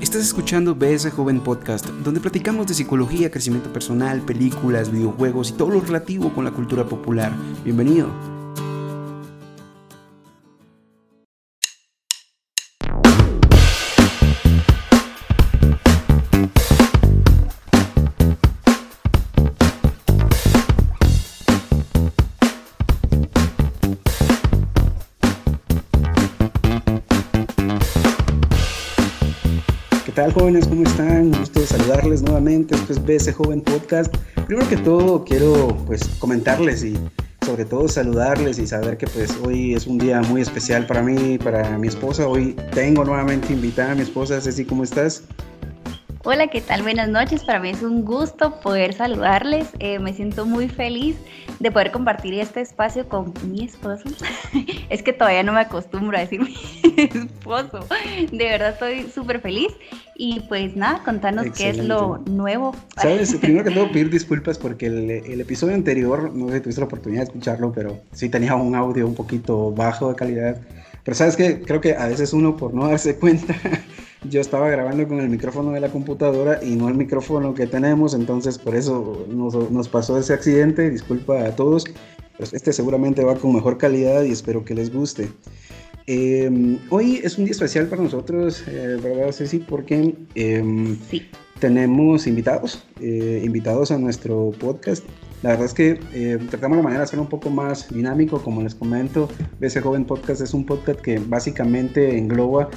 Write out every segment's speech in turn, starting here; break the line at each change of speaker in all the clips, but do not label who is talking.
Estás escuchando BS Joven Podcast, donde platicamos de psicología, crecimiento personal, películas, videojuegos y todo lo relativo con la cultura popular. Bienvenido. Tal jóvenes? ¿Cómo están? Gusto saludarles nuevamente. Esto es BS Joven Podcast. Primero que todo quiero pues comentarles y sobre todo saludarles y saber que pues hoy es un día muy especial para mí, para mi esposa. Hoy tengo nuevamente invitada a mi esposa. Ceci, ¿cómo estás?
Hola, ¿qué tal? Buenas noches. Para mí es un gusto poder saludarles. Eh, me siento muy feliz de poder compartir este espacio con mi esposo. es que todavía no me acostumbro a decir mi esposo. De verdad estoy súper feliz. Y pues nada, contanos qué es lo nuevo.
Sabes, primero que todo pedir disculpas porque el, el, episodio anterior, no sé si tuviste la oportunidad de escucharlo, pero sí tenía un audio un poquito bajo de calidad. Pero sabes que creo que a veces uno por no darse cuenta yo estaba grabando con el micrófono de la computadora y no el micrófono que tenemos, entonces por eso nos, nos pasó ese accidente, disculpa a todos, pues este seguramente va con mejor calidad y espero que les guste. Eh, hoy es un día especial para nosotros, eh, ¿verdad Ceci? Porque eh,
sí.
tenemos invitados, eh, invitados a nuestro podcast. La verdad es que eh, tratamos la manera de hacerlo un poco más dinámico, como les comento. BC Joven Podcast es un podcast que básicamente engloba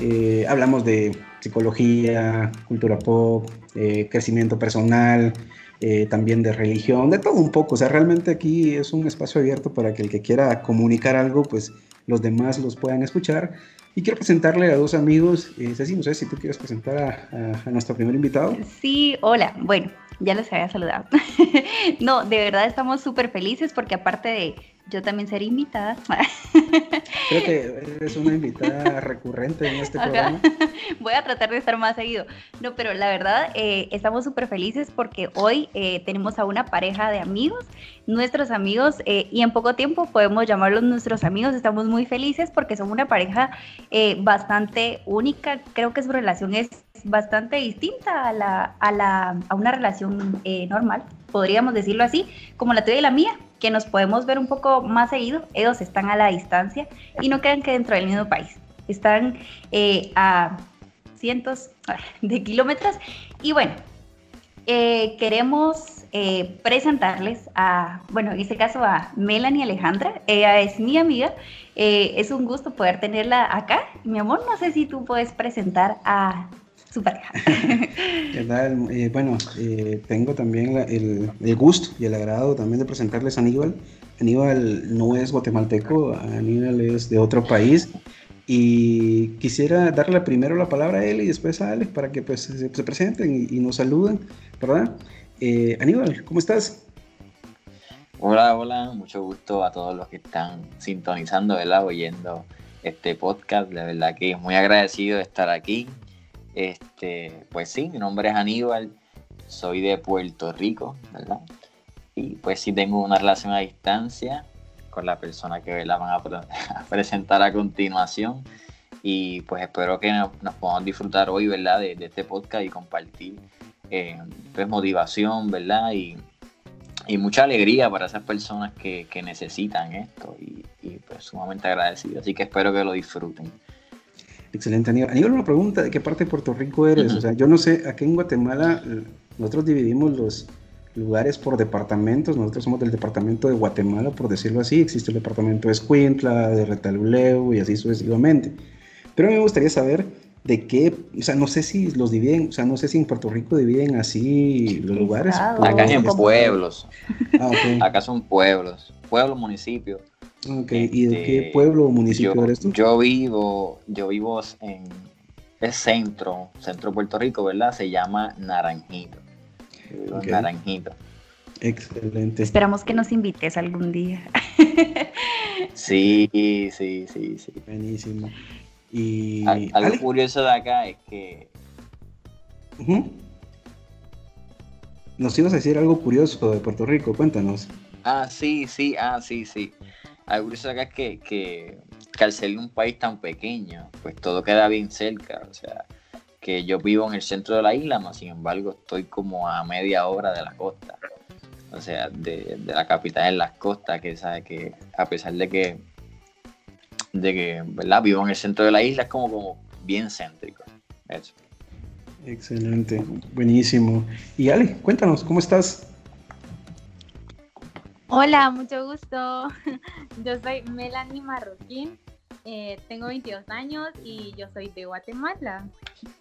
eh, hablamos de psicología, cultura pop, eh, crecimiento personal, eh, también de religión, de todo un poco. O sea, realmente aquí es un espacio abierto para que el que quiera comunicar algo, pues los demás los puedan escuchar. Y quiero presentarle a dos amigos. Ceci, no sé si tú quieres presentar a, a, a nuestro primer invitado.
Sí, hola. Bueno, ya les había saludado. no, de verdad estamos súper felices porque aparte de yo también ser invitada.
Creo que eres una invitada recurrente en este programa.
Voy a tratar de estar más seguido. No, pero la verdad, eh, estamos súper felices porque hoy eh, tenemos a una pareja de amigos, nuestros amigos, eh, y en poco tiempo podemos llamarlos nuestros amigos. Estamos muy felices porque son una pareja eh, bastante única. Creo que su relación es bastante distinta a, la, a, la, a una relación eh, normal, podríamos decirlo así, como la tuya y la mía, que nos podemos ver un poco más seguido. Ellos están a la distancia y no quedan que dentro del mismo país. Están eh, a cientos de kilómetros. Y bueno, eh, queremos eh, presentarles a, bueno, en este caso a Melanie Alejandra. Ella es mi amiga. es un gusto poder tenerla acá. Mi amor, no sé si tú puedes presentar a su pareja.
Eh, bueno, eh, tengo también la, el, el, gusto y el agrado también de presentarles a Aníbal. Aníbal no es guatemalteco, Aníbal es de otro país. Y quisiera darle primero la palabra a él y después a Alex para que pues, se, se presenten y, y, nos saluden, ¿verdad? Eh, Aníbal, ¿cómo estás?
Hola, hola, mucho gusto a todos los que están sintonizando, ¿verdad? Oyendo este podcast. La verdad que muy agradecido de estar aquí. Este, pues sí, mi nombre es Aníbal, soy de Puerto Rico, ¿verdad? Y pues sí tengo una relación a distancia con la persona que la van a, a presentar a continuación. Y pues espero que nos, nos podamos disfrutar hoy, ¿verdad? De, de, este podcast y compartir eh, pues motivación, ¿verdad? Y, y, mucha alegría para esas personas que, que necesitan esto y, y pues sumamente agradecido. Así que espero que lo disfruten.
Excelente, Aníbal. Aníbal, una pregunta, ¿de qué parte de Puerto Rico eres? Uh -huh. O sea, yo no sé, aquí en Guatemala nosotros dividimos los lugares por departamentos, nosotros somos del departamento de Guatemala, por decirlo así, existe el departamento de Escuintla, de Retaluleu y así sucesivamente. Pero me gustaría saber de qué, o sea, no sé si los dividen, o sea, no sé si en Puerto Rico dividen así los lugares.
Acá es en pueblos. Ah, okay. Acá son pueblos, pueblos, municipios.
Ok, ¿y de qué
Este,
pueblo o municipio
yo,
eres tú?
Yo vivo, yo vivo en el centro, centro de Puerto Rico, ¿verdad? Se llama Naranjito. Naranjito.
Excelente.
Esperamos que nos invites algún día.
Sí, sí, sí, sí.
Buenísimo. Y
Al- algo
Ale-
curioso de acá es que.
Nos ibas a decir algo curioso de Puerto Rico, cuéntanos.
Ah, sí, sí, ah, sí, sí. Algo curioso acá que, que, que al ser un país tan pequeño, pues todo queda bien cerca. O sea, que yo vivo en el centro de la isla, más sin embargo estoy como a media hora de la costa. O sea, de, la capital en las costas, que sabe que a pesar de que, de que, ¿verdad? Vivo en el centro de la isla, es como, como bien céntrico.
Excelente, buenísimo. Y Ale, cuéntanos, ¿cómo estás?
Hola, mucho gusto. Yo soy Melanie Marroquín, eh, tengo 22 años y yo soy de Guatemala,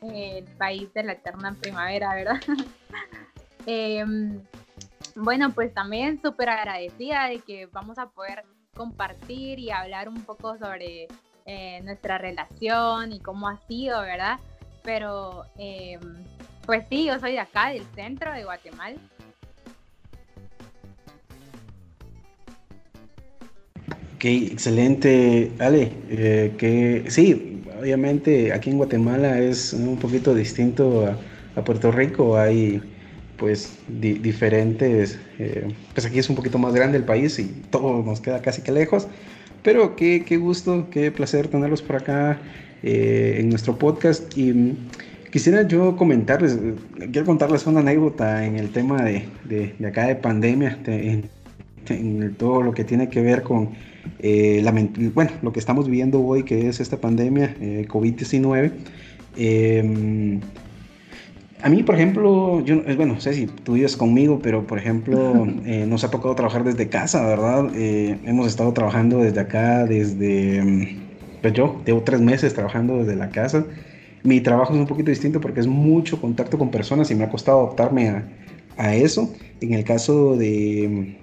el país de la eterna primavera, ¿verdad? Em, bueno, pues también súper agradecida de que vamos a poder compartir y hablar un poco sobre eh, nuestra relación y cómo ha sido, ¿verdad? Pero em, pues sí, yo soy de acá, del centro de Guatemala.
Ok, excelente, Ale. Eh, que sí, obviamente aquí en Guatemala es un poquito distinto a, Puerto Rico. Hay pues diferentes, eh, pues aquí es un poquito más grande el país y todo nos queda casi que lejos. Pero qué, qué gusto, qué placer tenerlos por acá eh, en nuestro podcast. Y mm, quisiera yo comentarles, quiero contarles una anécdota en el tema de, de, acá de pandemia, en todo lo que tiene que ver con eh, bueno, lo que estamos viviendo hoy, que es esta pandemia eh, COVID-19. Em, a mí, por ejemplo, yo, eh, bueno, no sé si tú vives conmigo, pero por ejemplo, nos ha tocado trabajar desde casa, ¿verdad? hemos estado trabajando desde acá, desde, em, pues yo llevo tres meses trabajando desde la casa. Mi trabajo es un poquito distinto porque es mucho contacto con personas y me ha costado adaptarme a, a eso. En el caso de,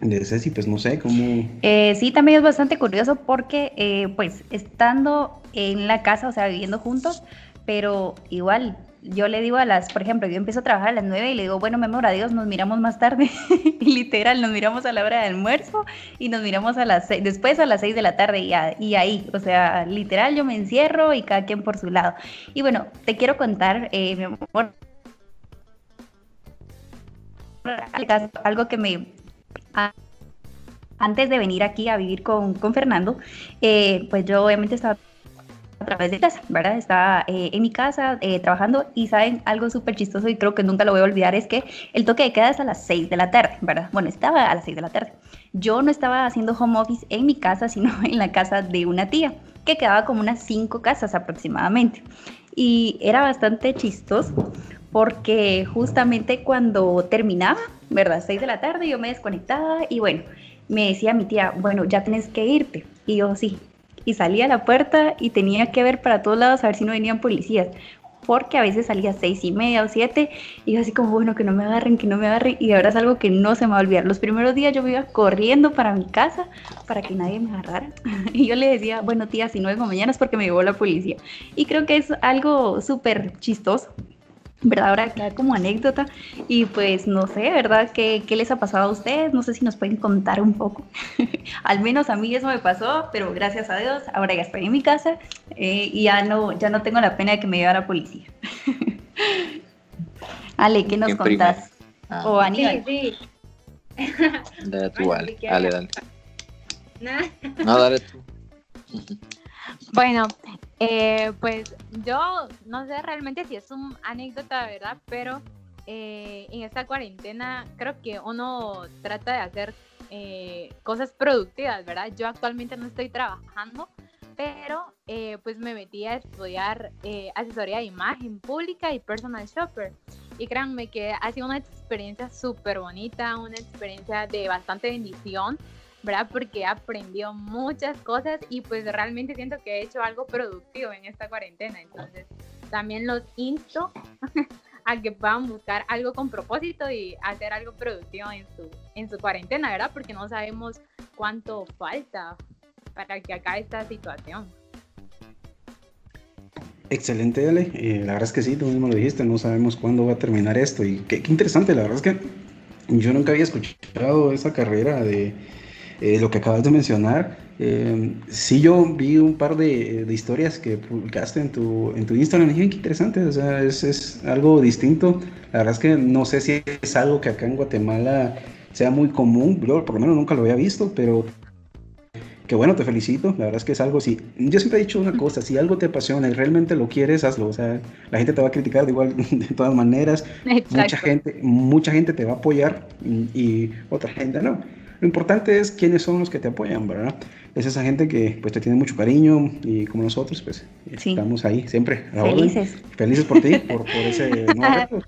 de pues no sé cómo.
Eh, sí, también es bastante curioso porque, eh, pues, estando en la casa, o sea, viviendo juntos, pero igual yo le digo a las, por ejemplo, yo empiezo a trabajar a las 9 y le digo, bueno, memora Dios, nos miramos más tarde. literal, nos miramos a la hora de almuerzo y nos miramos a las después a las 6 de la tarde y, y, ahí, o sea, literal, yo me encierro y cada quien por su lado. Y bueno, te quiero contar, eh, mi amor, algo que me antes de venir aquí a vivir con, Fernando, eh, pues yo obviamente estaba a través de casa, ¿verdad? Estaba eh, en mi casa eh, trabajando y saben algo súper chistoso y creo que nunca lo voy a olvidar es que el toque de queda es a las 6 de la tarde, ¿verdad? Bueno, estaba a las 6 de la tarde. Yo no estaba haciendo home office en mi casa, sino en la casa de una tía, que quedaba como unas 5 casas aproximadamente. Y era bastante chistoso porque justamente cuando terminaba, ¿verdad? 6 de la tarde, yo me desconectaba y bueno, me decía mi tía, bueno, ya tienes que irte. Y yo sí. Y salía a la puerta y tenía que ver para todos lados a ver si no venían policías. Porque a veces salía a seis y media o siete y yo así como, bueno, que no me agarren, que no me agarren. Y ahora es algo que no se me va a olvidar. Los primeros días yo me iba corriendo para mi casa para que nadie me agarrara. Y yo le decía, bueno, tía, si no vengo mañana es porque me llevó la policía. Y creo que es algo súper chistoso ¿verdad? Ahora queda como anécdota y pues no sé, ¿verdad? ¿Qué, ¿Qué, les ha pasado a ustedes? No sé si nos pueden contar un poco. Al menos a mí eso me pasó, pero gracias a Dios ahora ya estoy en mi casa eh, y ya no, ya no tengo la pena de que me lleve a la policía. Ale, ¿qué nos contás?
Ah. O Aníbal. Sí,
sí. Dale tú, Ale. Dale, dale. No, dale tú.
Bueno, eh, pues yo no sé realmente si es una anécdota, ¿verdad? Pero eh, en esta cuarentena creo que uno trata de hacer eh, cosas productivas, ¿verdad? Yo actualmente no estoy trabajando, pero pues me metí a estudiar asesoría de imagen pública y personal shopper. Y créanme que ha sido una experiencia súper bonita, una experiencia de bastante bendición ¿verdad? Porque aprendió muchas cosas y pues realmente siento que he hecho algo productivo en esta cuarentena. Entonces, también los insto a que puedan buscar algo con propósito y hacer algo productivo en su, en su cuarentena, ¿verdad? Porque no sabemos cuánto falta para que acabe esta situación.
Excelente, Ale. Eh, la verdad es que sí, tú mismo lo dijiste, no sabemos cuándo va a terminar esto. Y qué, qué interesante, la verdad es que yo nunca había escuchado esa carrera de, eh, lo que acabas de mencionar. Eh, sí, yo vi un par de, historias que publicaste en tu, en tu Instagram y dije, qué interesante, o sea, es, es, algo distinto. La verdad es que no sé si es algo que acá en Guatemala sea muy común, yo por lo menos nunca lo había visto, pero que bueno, te felicito, la verdad es que es algo, si, yo siempre he dicho una cosa, si algo te apasiona y realmente lo quieres, hazlo, o sea, la gente te va a criticar de igual, de todas maneras, mucha gente, mucha gente te va a apoyar y, otra gente no. Lo importante es quiénes son los que te apoyan, ¿verdad? Es esa gente que pues te tiene mucho cariño y como nosotros pues estamos ahí siempre.
Felices.
Felices por ti, por, por ese nuevo reto.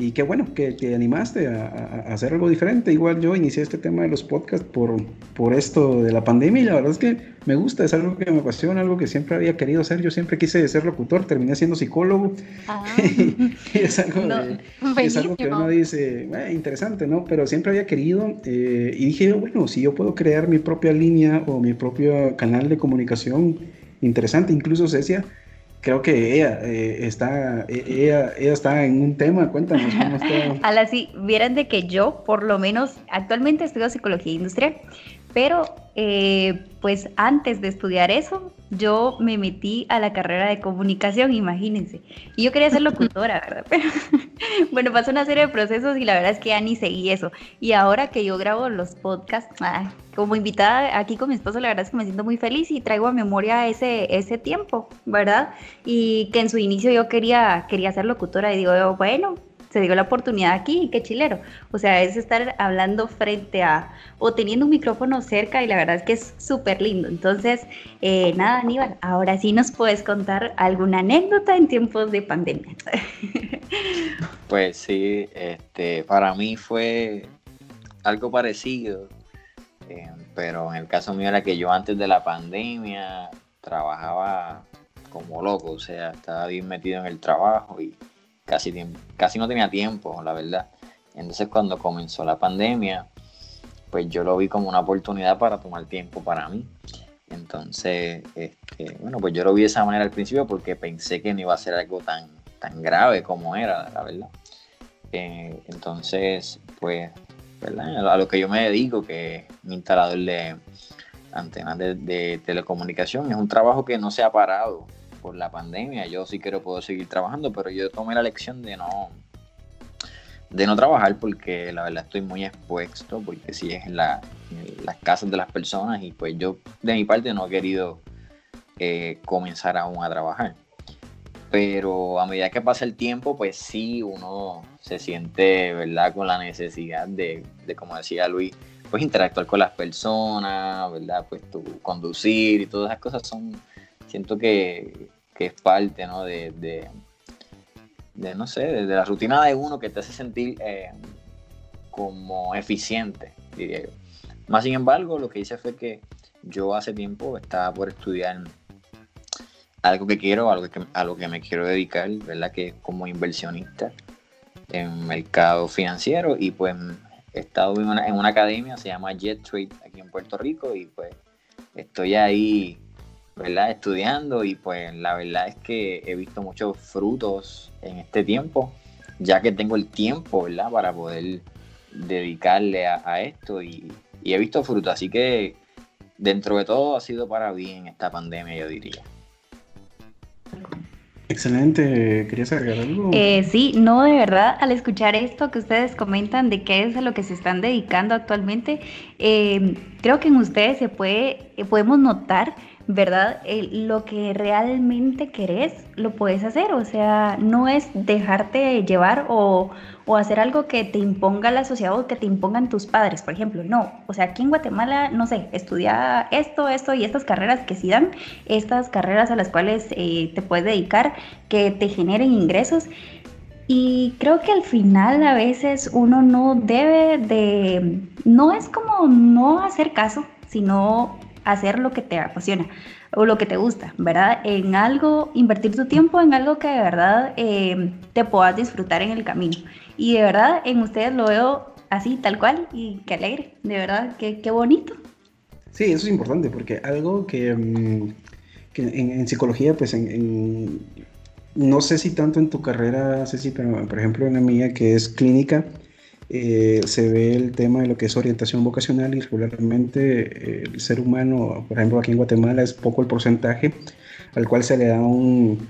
Y qué bueno que te animaste a, hacer algo diferente. Igual yo inicié este tema de los podcasts por, por esto de la pandemia y la verdad es que me gusta, es algo que me apasiona, algo que siempre había querido hacer. Yo siempre quise ser locutor, terminé siendo psicólogo. Ah. es, algo es, algo que uno dice, eh, interesante, ¿no? Pero siempre había querido eh, y dije, bueno, si yo puedo crear mi propia línea o mi propio canal de comunicación interesante, incluso Cecia creo que ella eh, está e, ella, ella, está en un tema cuéntanos cómo está.
A sí vieran de que yo por lo menos actualmente estudio psicología industrial pero eh, pues antes de estudiar eso, yo me metí a la carrera de comunicación, imagínense. Y yo quería ser locutora, ¿verdad? Pero bueno, pasó una serie de procesos y la verdad es que ya ni seguí eso. Y ahora que yo grabo los podcasts, ah, como invitada aquí con mi esposo, la verdad es que me siento muy feliz y traigo a memoria ese, ese tiempo, ¿verdad? Y que en su inicio yo quería, quería ser locutora y digo, bueno, se dio la oportunidad aquí, qué chilero. O sea, es estar hablando frente a o teniendo un micrófono cerca y la verdad es que es súper lindo. Entonces, eh, nada, Aníbal, ahora sí nos puedes contar alguna anécdota en tiempos de pandemia.
Pues sí, este, para mí fue algo parecido, eh, pero en el caso mío era que yo antes de la pandemia trabajaba como loco, o sea, estaba bien metido en el trabajo y casi, casi no tenía tiempo, la verdad. Entonces cuando comenzó la pandemia, pues yo lo vi como una oportunidad para tomar tiempo para mí. Entonces, este, bueno, pues yo lo vi de esa manera al principio porque pensé que no iba a ser algo tan, tan grave como era, la verdad. Eh, entonces, pues, ¿verdad? A lo que yo me dedico, que es mi instalador de antenas de, de telecomunicación, es un trabajo que no se ha parado por la pandemia. Yo sí quiero poder seguir trabajando, pero yo tomé la lección de no de no trabajar porque la verdad estoy muy expuesto, porque si es en, las casas de las personas y pues yo de mi parte no he querido eh, comenzar aún a trabajar. Pero a medida que pasa el tiempo, pues sí, uno se siente, ¿verdad?, con la necesidad de, de como decía Luis, pues interactuar con las personas, ¿verdad? Pues tu conducir y todas esas cosas son siento que, es parte, ¿no? De, de, no sé, de, la rutina de uno que te hace sentir eh, como eficiente, diría yo. Más sin embargo, lo que hice fue que yo hace tiempo estaba por estudiar algo que quiero, algo que, a lo que me quiero dedicar, ¿verdad? Que es como inversionista en mercado financiero y pues he estado en una, en una academia, se llama Jet Trade aquí en Puerto Rico y pues estoy ahí ¿verdad? Estudiando y pues la verdad es que he visto muchos frutos en este tiempo, ya que tengo el tiempo, ¿verdad? Para poder dedicarle a, esto y, he visto frutos, así que dentro de todo ha sido para bien esta pandemia, yo diría.
Excelente, ¿querías agregar algo?
Eh, sí, no, de verdad, al escuchar esto que ustedes comentan de qué es a lo que se están dedicando actualmente, eh, creo que en ustedes se puede, podemos notar ¿verdad? lo que realmente querés, lo puedes hacer. O sea, no es dejarte llevar o, hacer algo que te imponga la sociedad o que te impongan tus padres, por ejemplo. No, o sea, aquí en Guatemala, no sé, estudia esto, esto y estas carreras que sí dan, estas carreras a las cuales eh, te puedes dedicar, que te generen ingresos. Y creo que al final a veces uno no debe de, no es como no hacer caso, sino hacer lo que te apasiona o lo que te gusta, ¿verdad? En algo, invertir tu tiempo en algo que de verdad eh, te puedas disfrutar en el camino. Y de verdad en ustedes lo veo así, tal cual, y qué alegre, de verdad, qué, qué bonito.
Sí, eso es importante, porque algo que, mm, en, psicología, pues en, no sé si tanto en tu carrera, Ceci, pero por ejemplo en la mía, que es clínica, eh, se ve el tema de lo que es orientación vocacional y regularmente eh, el ser humano, por ejemplo aquí en Guatemala es poco el porcentaje al cual se le da un,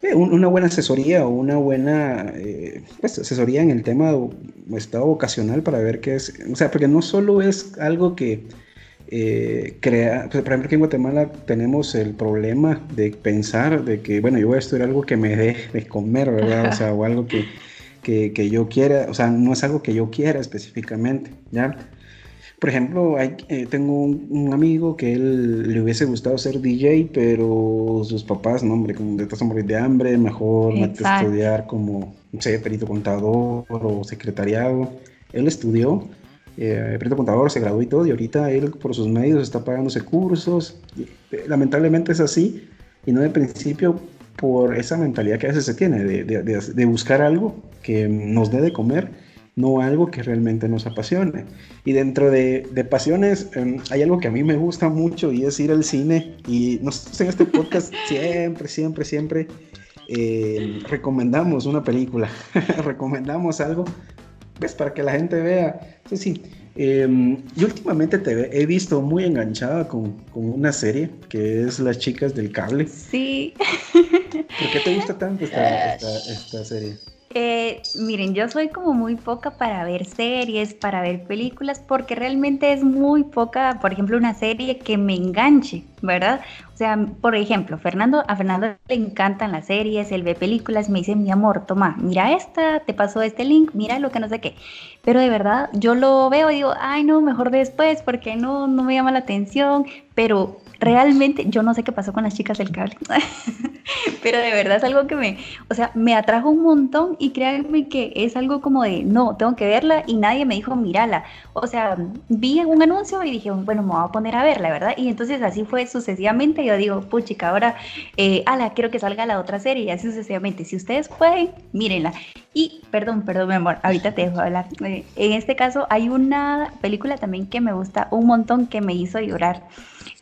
eh, una buena asesoría o una buena pues, asesoría en el tema de estado vocacional para ver qué es, o sea, porque no solo es algo que, crea, pues, por ejemplo, aquí en Guatemala tenemos el problema de pensar de que, bueno, yo voy a estudiar algo que me dé de comer, ¿verdad? O sea, o algo que, que, que, yo quiera, o sea, no es algo que yo quiera específicamente, ¿ya? Por ejemplo, hay, eh, tengo un, amigo que él le hubiese gustado ser DJ, pero sus papás, no, hombre, como de a morir de hambre, mejor mete a estudiar como, no sé, perito contador o secretariado. Él estudió eh, perito contador, se graduó y todo, y ahorita él por sus medios está pagándose cursos. Lamentablemente es así, y no de principio por esa mentalidad que a veces se tiene de, de, de, buscar algo que nos dé de comer, no algo que realmente nos apasione. Y dentro de, pasiones em, hay algo que a mí me gusta mucho y es ir al cine. Y nosotros en este podcast siempre, siempre, siempre eh, recomendamos una película, recomendamos algo pues para que la gente vea. Sí, sí. Em, yo últimamente te he visto muy enganchada con, con, una serie que es Las chicas del cable.
Sí.
¿Por qué te gusta tanto esta, esta serie?
Eh, miren, yo soy como muy poca para ver series, para ver películas, porque realmente es muy poca, por ejemplo, una serie que me enganche, ¿verdad? O sea, por ejemplo, Fernando, a Fernando le encantan las series, él ve películas, me dice, mi amor, toma, mira esta, te pasó este link, mira lo que no sé qué. Pero de verdad, yo lo veo y digo, ay, no, mejor después, porque no, no me llama la atención, pero realmente yo no sé qué pasó con las chicas del cable, pero de verdad es algo que me, o sea, me atrajo un montón y créanme que es algo como de, no, tengo que verla y nadie me dijo, mírala. O sea, vi un anuncio y dije, bueno, me voy a poner a verla, ¿verdad? Y entonces así fue sucesivamente. Yo digo, puchica, ahora, eh, ala, quiero que salga la otra serie y así sucesivamente. Si ustedes pueden, mírenla. Y, perdón, perdón, mi amor, ahorita te dejo hablar. Eh, en este caso, hay una película también que me gusta un montón que me hizo llorar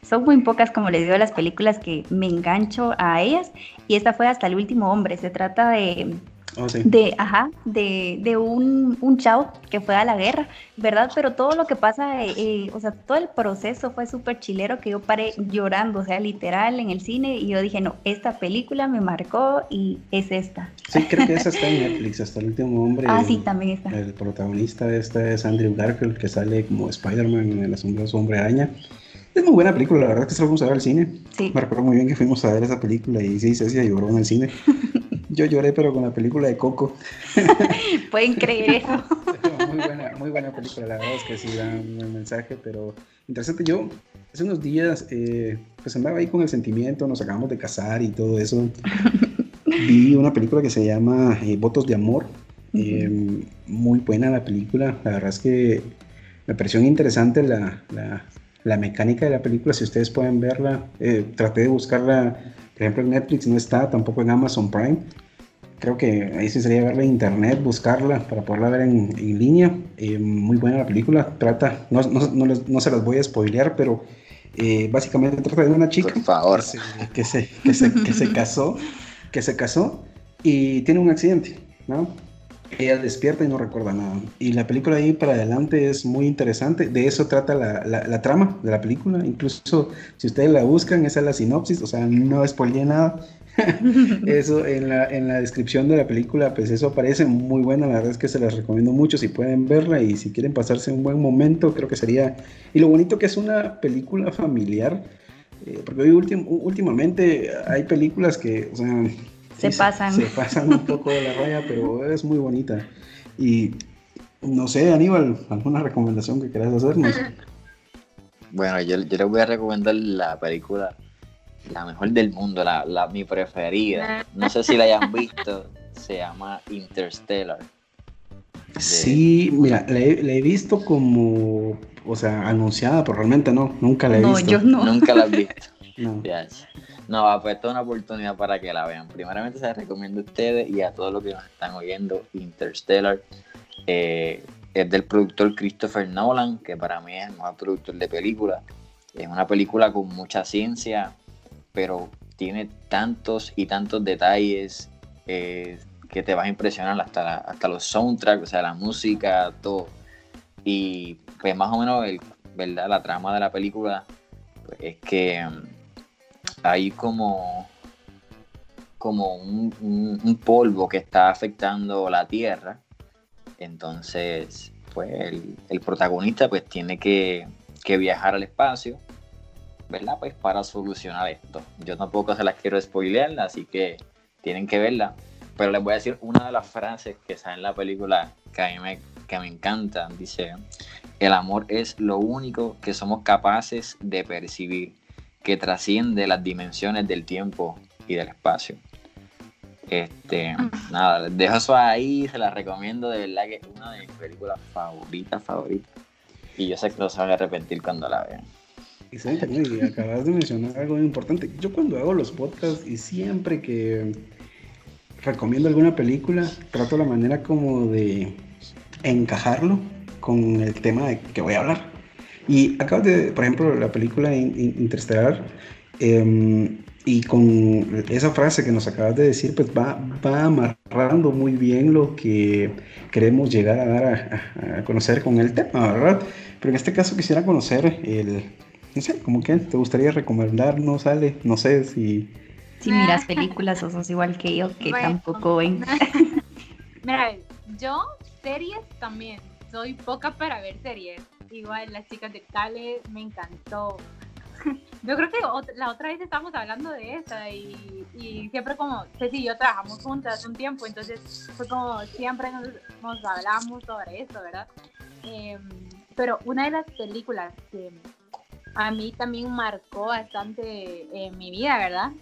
son muy pocas, como les digo, las películas que me engancho a ellas. Y esta fue hasta el último hombre. Se trata de, oh, de, ajá, de, de un, un, chavo que fue a la guerra, ¿verdad? Pero todo lo que pasa, eh, eh, o sea, todo el proceso fue súper chilero que yo paré llorando, o sea, literal en el cine. Y yo dije, no, esta película me marcó y es esta.
Sí, creo que esa está en Netflix, hasta el último hombre.
Ah, sí, también está.
El protagonista de esta es Andrew Garfield, que sale como Spider-Man en El asombroso hombre araña. Es muy buena película, la verdad que se la fuimos a ver al cine.
Sí.
Me recuerdo muy bien que fuimos a ver esa película y sí, Cecia lloró en el cine. Yo lloré, pero con la película de Coco.
Pueden creer eso.
muy, buena, muy buena película, la verdad es que sí da un buen mensaje, pero interesante. Yo hace unos días, eh, pues andaba ahí con el sentimiento, nos acabamos de casar y todo eso. Vi una película que se llama eh, Votos de Amor. Eh, muy buena la película, la verdad es que me pareció interesante la, la la mecánica de la película, si ustedes pueden verla, eh, traté de buscarla, por ejemplo en Netflix no está, tampoco en Amazon Prime. Creo que ahí sí sería verla en internet, buscarla para poderla ver en, en línea. Eh, muy buena la película, trata, no, no, no, no, se las voy a spoilear, pero eh, básicamente trata de una chica
por favor.
Que, se, que, se, que, se, casó, que se casó y tiene un accidente, ¿no? Ella despierta y no recuerda nada. Y la película ahí para adelante es muy interesante. De eso trata la, la, trama de la película. Incluso si ustedes la buscan, esa es la sinopsis. O sea, no spoileé nada. eso en la, en la descripción de la película, pues eso aparece muy buena. La verdad es que se las recomiendo mucho si pueden verla y si quieren pasarse un buen momento, creo que sería. Y lo bonito que es una película familiar. Eh, porque hoy últimamente hay películas que,
se pasan.
Se, pasan un poco de la raya, pero es muy bonita. Y no sé, Aníbal, ¿alguna recomendación que quieras hacernos?
Bueno, yo, yo les voy a recomendar la película la mejor del mundo, la, la, mi preferida. No sé si la hayan visto, se llama Interstellar.
Sí, mira, la he, visto como, o sea, anunciada, pero realmente no, nunca la he visto.
No, yo no.
Nunca la he visto. no. No, pues esto es una oportunidad para que la vean. Primeramente se la recomiendo a ustedes y a todos los que nos están oyendo. Interstellar eh, es del productor Christopher Nolan, que para mí es el mejor productor de películas. Es una película con mucha ciencia, pero tiene tantos y tantos detalles eh, que te vas a impresionar hasta, hasta los soundtracks, o sea, la música, todo. Y pues más o menos ¿verdad? la trama de la película pues, es que hay como, como un, polvo que está afectando la Tierra. Entonces, pues el, protagonista pues tiene que que viajar al espacio, ¿verdad? Pues para solucionar esto. Yo tampoco se las quiero spoilear, así que tienen que verla. Pero les voy a decir una de las frases que sale en la película que a mí que me encanta. Dice, el amor es lo único que somos capaces de percibir, que trasciende las dimensiones del tiempo y del espacio. Este, nada, dejo eso ahí, se la recomiendo, de verdad que es una de mis películas favoritas, favoritas. Y yo sé que no se van a arrepentir cuando la vean.
Excelente, y acabas de mencionar algo importante. Yo cuando hago los podcasts y siempre que recomiendo alguna película, trato la manera como de encajarlo con el tema de que voy a hablar. Y acabas de, por ejemplo, la película Interstellar, eh, y con esa frase que nos acabas de decir, pues va, va amarrando muy bien lo que queremos llegar a dar a, conocer con el tema, ¿verdad? Pero en este caso quisiera conocer el, no sé, como que te gustaría recomendarnos, Ale, no sé si...
Si miras películas o sos igual que yo, que tampoco ven.
Mira, yo series también, soy poca para ver series. Igual, las chicas de Cale me encantó. Yo creo que la otra vez estábamos hablando de esa y, siempre como Ceci y yo trabajamos juntas un tiempo, entonces fue como siempre nos, hablamos sobre eso, ¿verdad? Em, pero una de las películas que a mí también marcó bastante en mi vida, ¿verdad?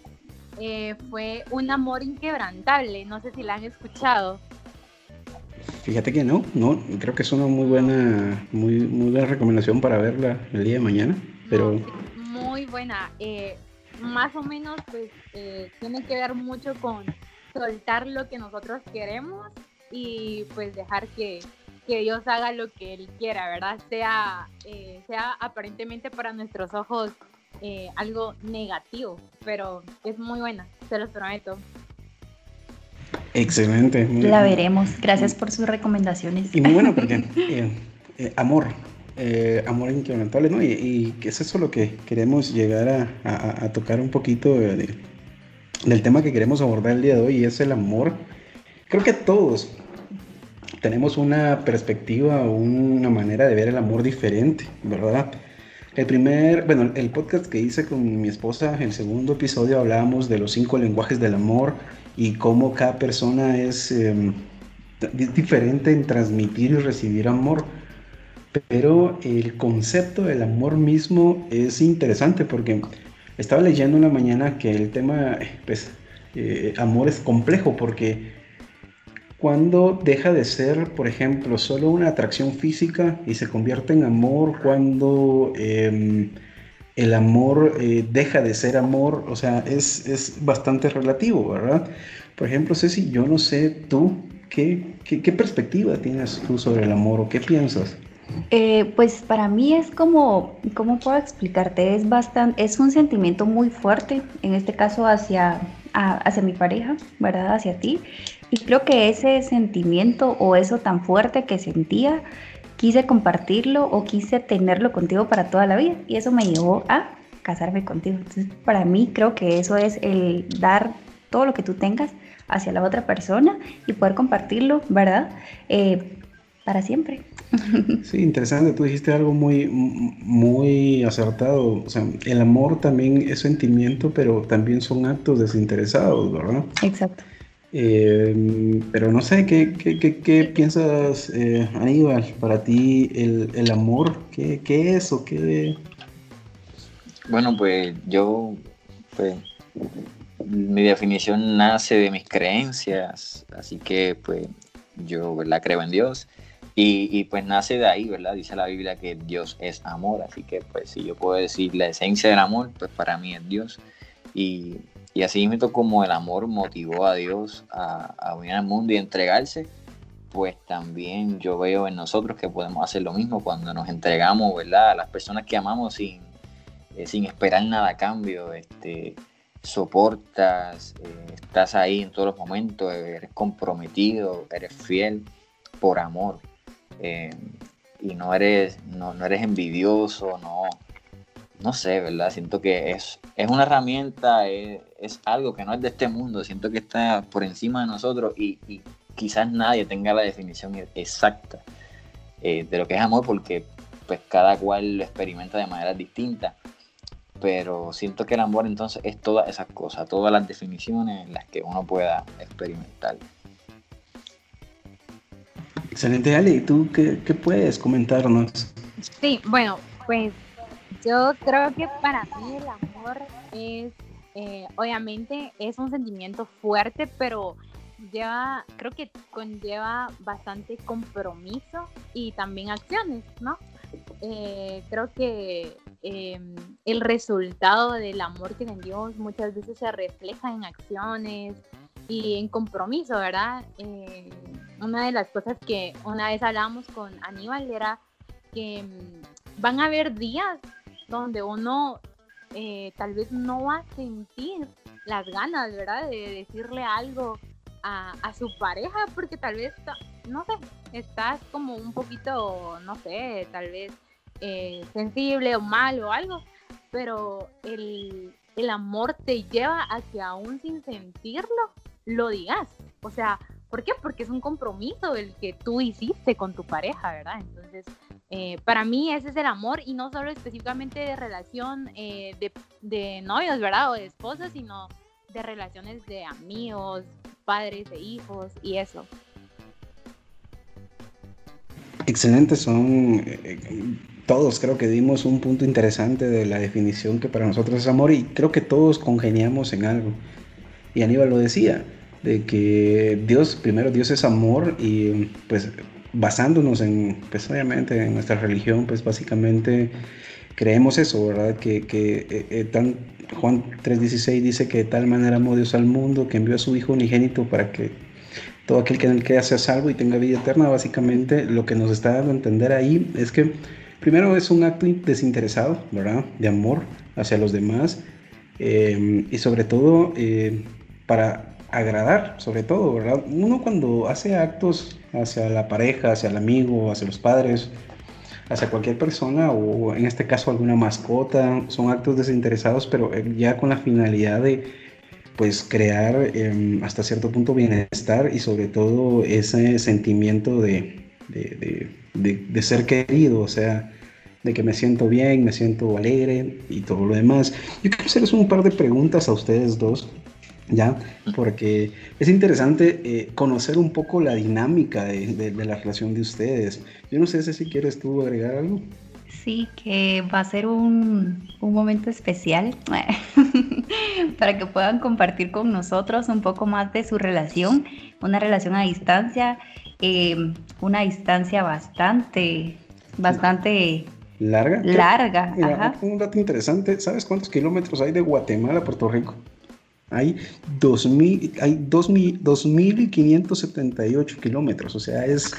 Eh, fue Un amor inquebrantable, no sé si la han escuchado.
Fíjate que no, no, creo que es una muy buena, muy, muy buena recomendación para verla el día de mañana, pero
muy buena. Eh, más o menos, pues, eh, tiene que ver mucho con soltar lo que nosotros queremos y pues dejar que, que Dios haga lo que Él quiera, ¿verdad? Sea, eh, sea aparentemente para nuestros ojos algo negativo, pero es muy buena, se los prometo.
Excelente.
La veremos. Gracias por sus recomendaciones.
Y muy bueno porque amor, eh, amor inquebrantable, ¿no? Y, que es eso lo que queremos llegar a, tocar un poquito del tema que queremos abordar el día de hoy, y es el amor. Creo que todos tenemos una perspectiva o una manera de ver el amor diferente, ¿verdad? El primer, bueno, el podcast que hice con mi esposa, el segundo episodio hablábamos de los cinco lenguajes del amor y cómo cada persona es em, diferente en transmitir y recibir amor. Pero el concepto del amor mismo es interesante porque estaba leyendo una mañana que el tema, pues, eh, amor es complejo porque cuando deja de ser, por ejemplo, solo una atracción física y se convierte en amor, cuando em, el amor eh, deja de ser amor, o sea, es, es, bastante relativo, ¿verdad? Por ejemplo, Ceci, yo no sé tú, ¿qué, qué, perspectiva tienes tú sobre el amor o qué piensas?
Eh, pues para mí es como, ¿cómo puedo explicarte? Es bastante, es un sentimiento muy fuerte, en este caso hacia, hacia mi pareja, ¿verdad? Hacia ti. Y creo que ese sentimiento o eso tan fuerte que sentía, quise compartirlo o quise tenerlo contigo para toda la vida. Y eso me llevó a casarme contigo. Entonces, para mí creo que eso es el dar todo lo que tú tengas hacia la otra persona y poder compartirlo, ¿verdad? Eh, para siempre.
Sí, interesante. Tú dijiste algo muy, muy acertado. O sea, el amor también es sentimiento, pero también son actos desinteresados, ¿verdad?
Exacto.
Eh, pero no sé, ¿qué, qué, qué, piensas, eh, Aníbal, para ti el, el amor? ¿Qué, ¿Qué, es o qué?
Bueno, pues yo, pues, mi definición nace de mis creencias, así que pues yo, ¿verdad? Creo en Dios y, pues nace de ahí, ¿verdad? Dice la Biblia que Dios es amor, así que pues si yo puedo decir la esencia del amor, pues para mí es Dios. Y, y así mismo como el amor motivó a Dios a, a unir al mundo y entregarse, pues también yo veo en nosotros que podemos hacer lo mismo cuando nos entregamos, ¿verdad? A las personas que amamos sin, eh, sin esperar nada a cambio, este, soportas, eh, estás ahí en todos los momentos, eres comprometido, eres fiel por amor. Eh, y no eres, no, eres envidioso, no, no sé, ¿verdad? Siento que es, es una herramienta, es, algo que no es de este mundo, siento que está por encima de nosotros y, quizás nadie tenga la definición exacta eh, de lo que es amor porque pues cada cual lo experimenta de manera distinta. Pero siento que el amor entonces es todas esas cosas, todas las definiciones en las que uno pueda experimentar.
Excelente, Ale. ¿Y tú qué, qué puedes comentarnos?
Sí, bueno, pues yo creo que para mí el amor es, eh, obviamente, es un sentimiento fuerte, pero lleva, creo que conlleva bastante compromiso y también acciones, ¿no? Eh, creo que em, el resultado del amor que tenemos muchas veces se refleja en acciones y en compromiso, ¿verdad? Eh, una de las cosas que una vez hablábamos con Aníbal era que em, van a haber días donde uno eh, tal vez no va a sentir las ganas, ¿verdad? De decirle algo a, su pareja, porque tal vez, no sé, estás como un poquito, no sé, tal vez eh, sensible o mal o algo, pero el, el amor te lleva a que aún sin sentirlo, lo digas. O sea, ¿por qué? Porque es un compromiso el que tú hiciste con tu pareja, ¿verdad? Entonces, eh, para mí ese es el amor y no solo específicamente de relación eh, de, novios, ¿verdad? O de esposas, sino de relaciones de amigos, padres e hijos y eso.
Excelente, son eh, todos creo que dimos un punto interesante de la definición que para nosotros es amor y creo que todos congeniamos en algo. Y Aníbal lo decía, de que Dios, primero Dios es amor y pues basándonos en, pues obviamente en nuestra religión, pues básicamente creemos eso, ¿verdad? Que, que eh, eh, tan, Juan 3:16 dice que de tal manera amó Dios al mundo que envió a su Hijo unigénito para que todo aquel que en él crea sea salvo y tenga vida eterna. Básicamente lo que nos está dando a entender ahí es que primero es un acto desinteresado, ¿verdad? De amor hacia los demás eh, y sobre todo para agradar, sobre todo, ¿verdad? Uno cuando hace actos hacia la pareja, hacia el amigo, hacia los padres, hacia cualquier persona o en este caso alguna mascota, son actos desinteresados, pero eh, ya con la finalidad de pues crear em, hasta cierto punto bienestar y sobre todo ese sentimiento de, de, ser querido, o sea, de que me siento bien, me siento alegre y todo lo demás. Yo quiero hacerles un par de preguntas a ustedes dos ¿ya? Porque es interesante eh, conocer un poco la dinámica de, la relación de ustedes. Yo no sé si quieres tú agregar algo.
Sí, que va a ser un, momento especial para que puedan compartir con nosotros un poco más de su relación, una relación a distancia, eh, una distancia bastante, bastante
larga.
Larga.
Un dato interesante, ¿sabes cuántos kilómetros hay de Guatemala a Puerto Rico? Hay 2.000, hay 2.578 kilómetros, o sea, es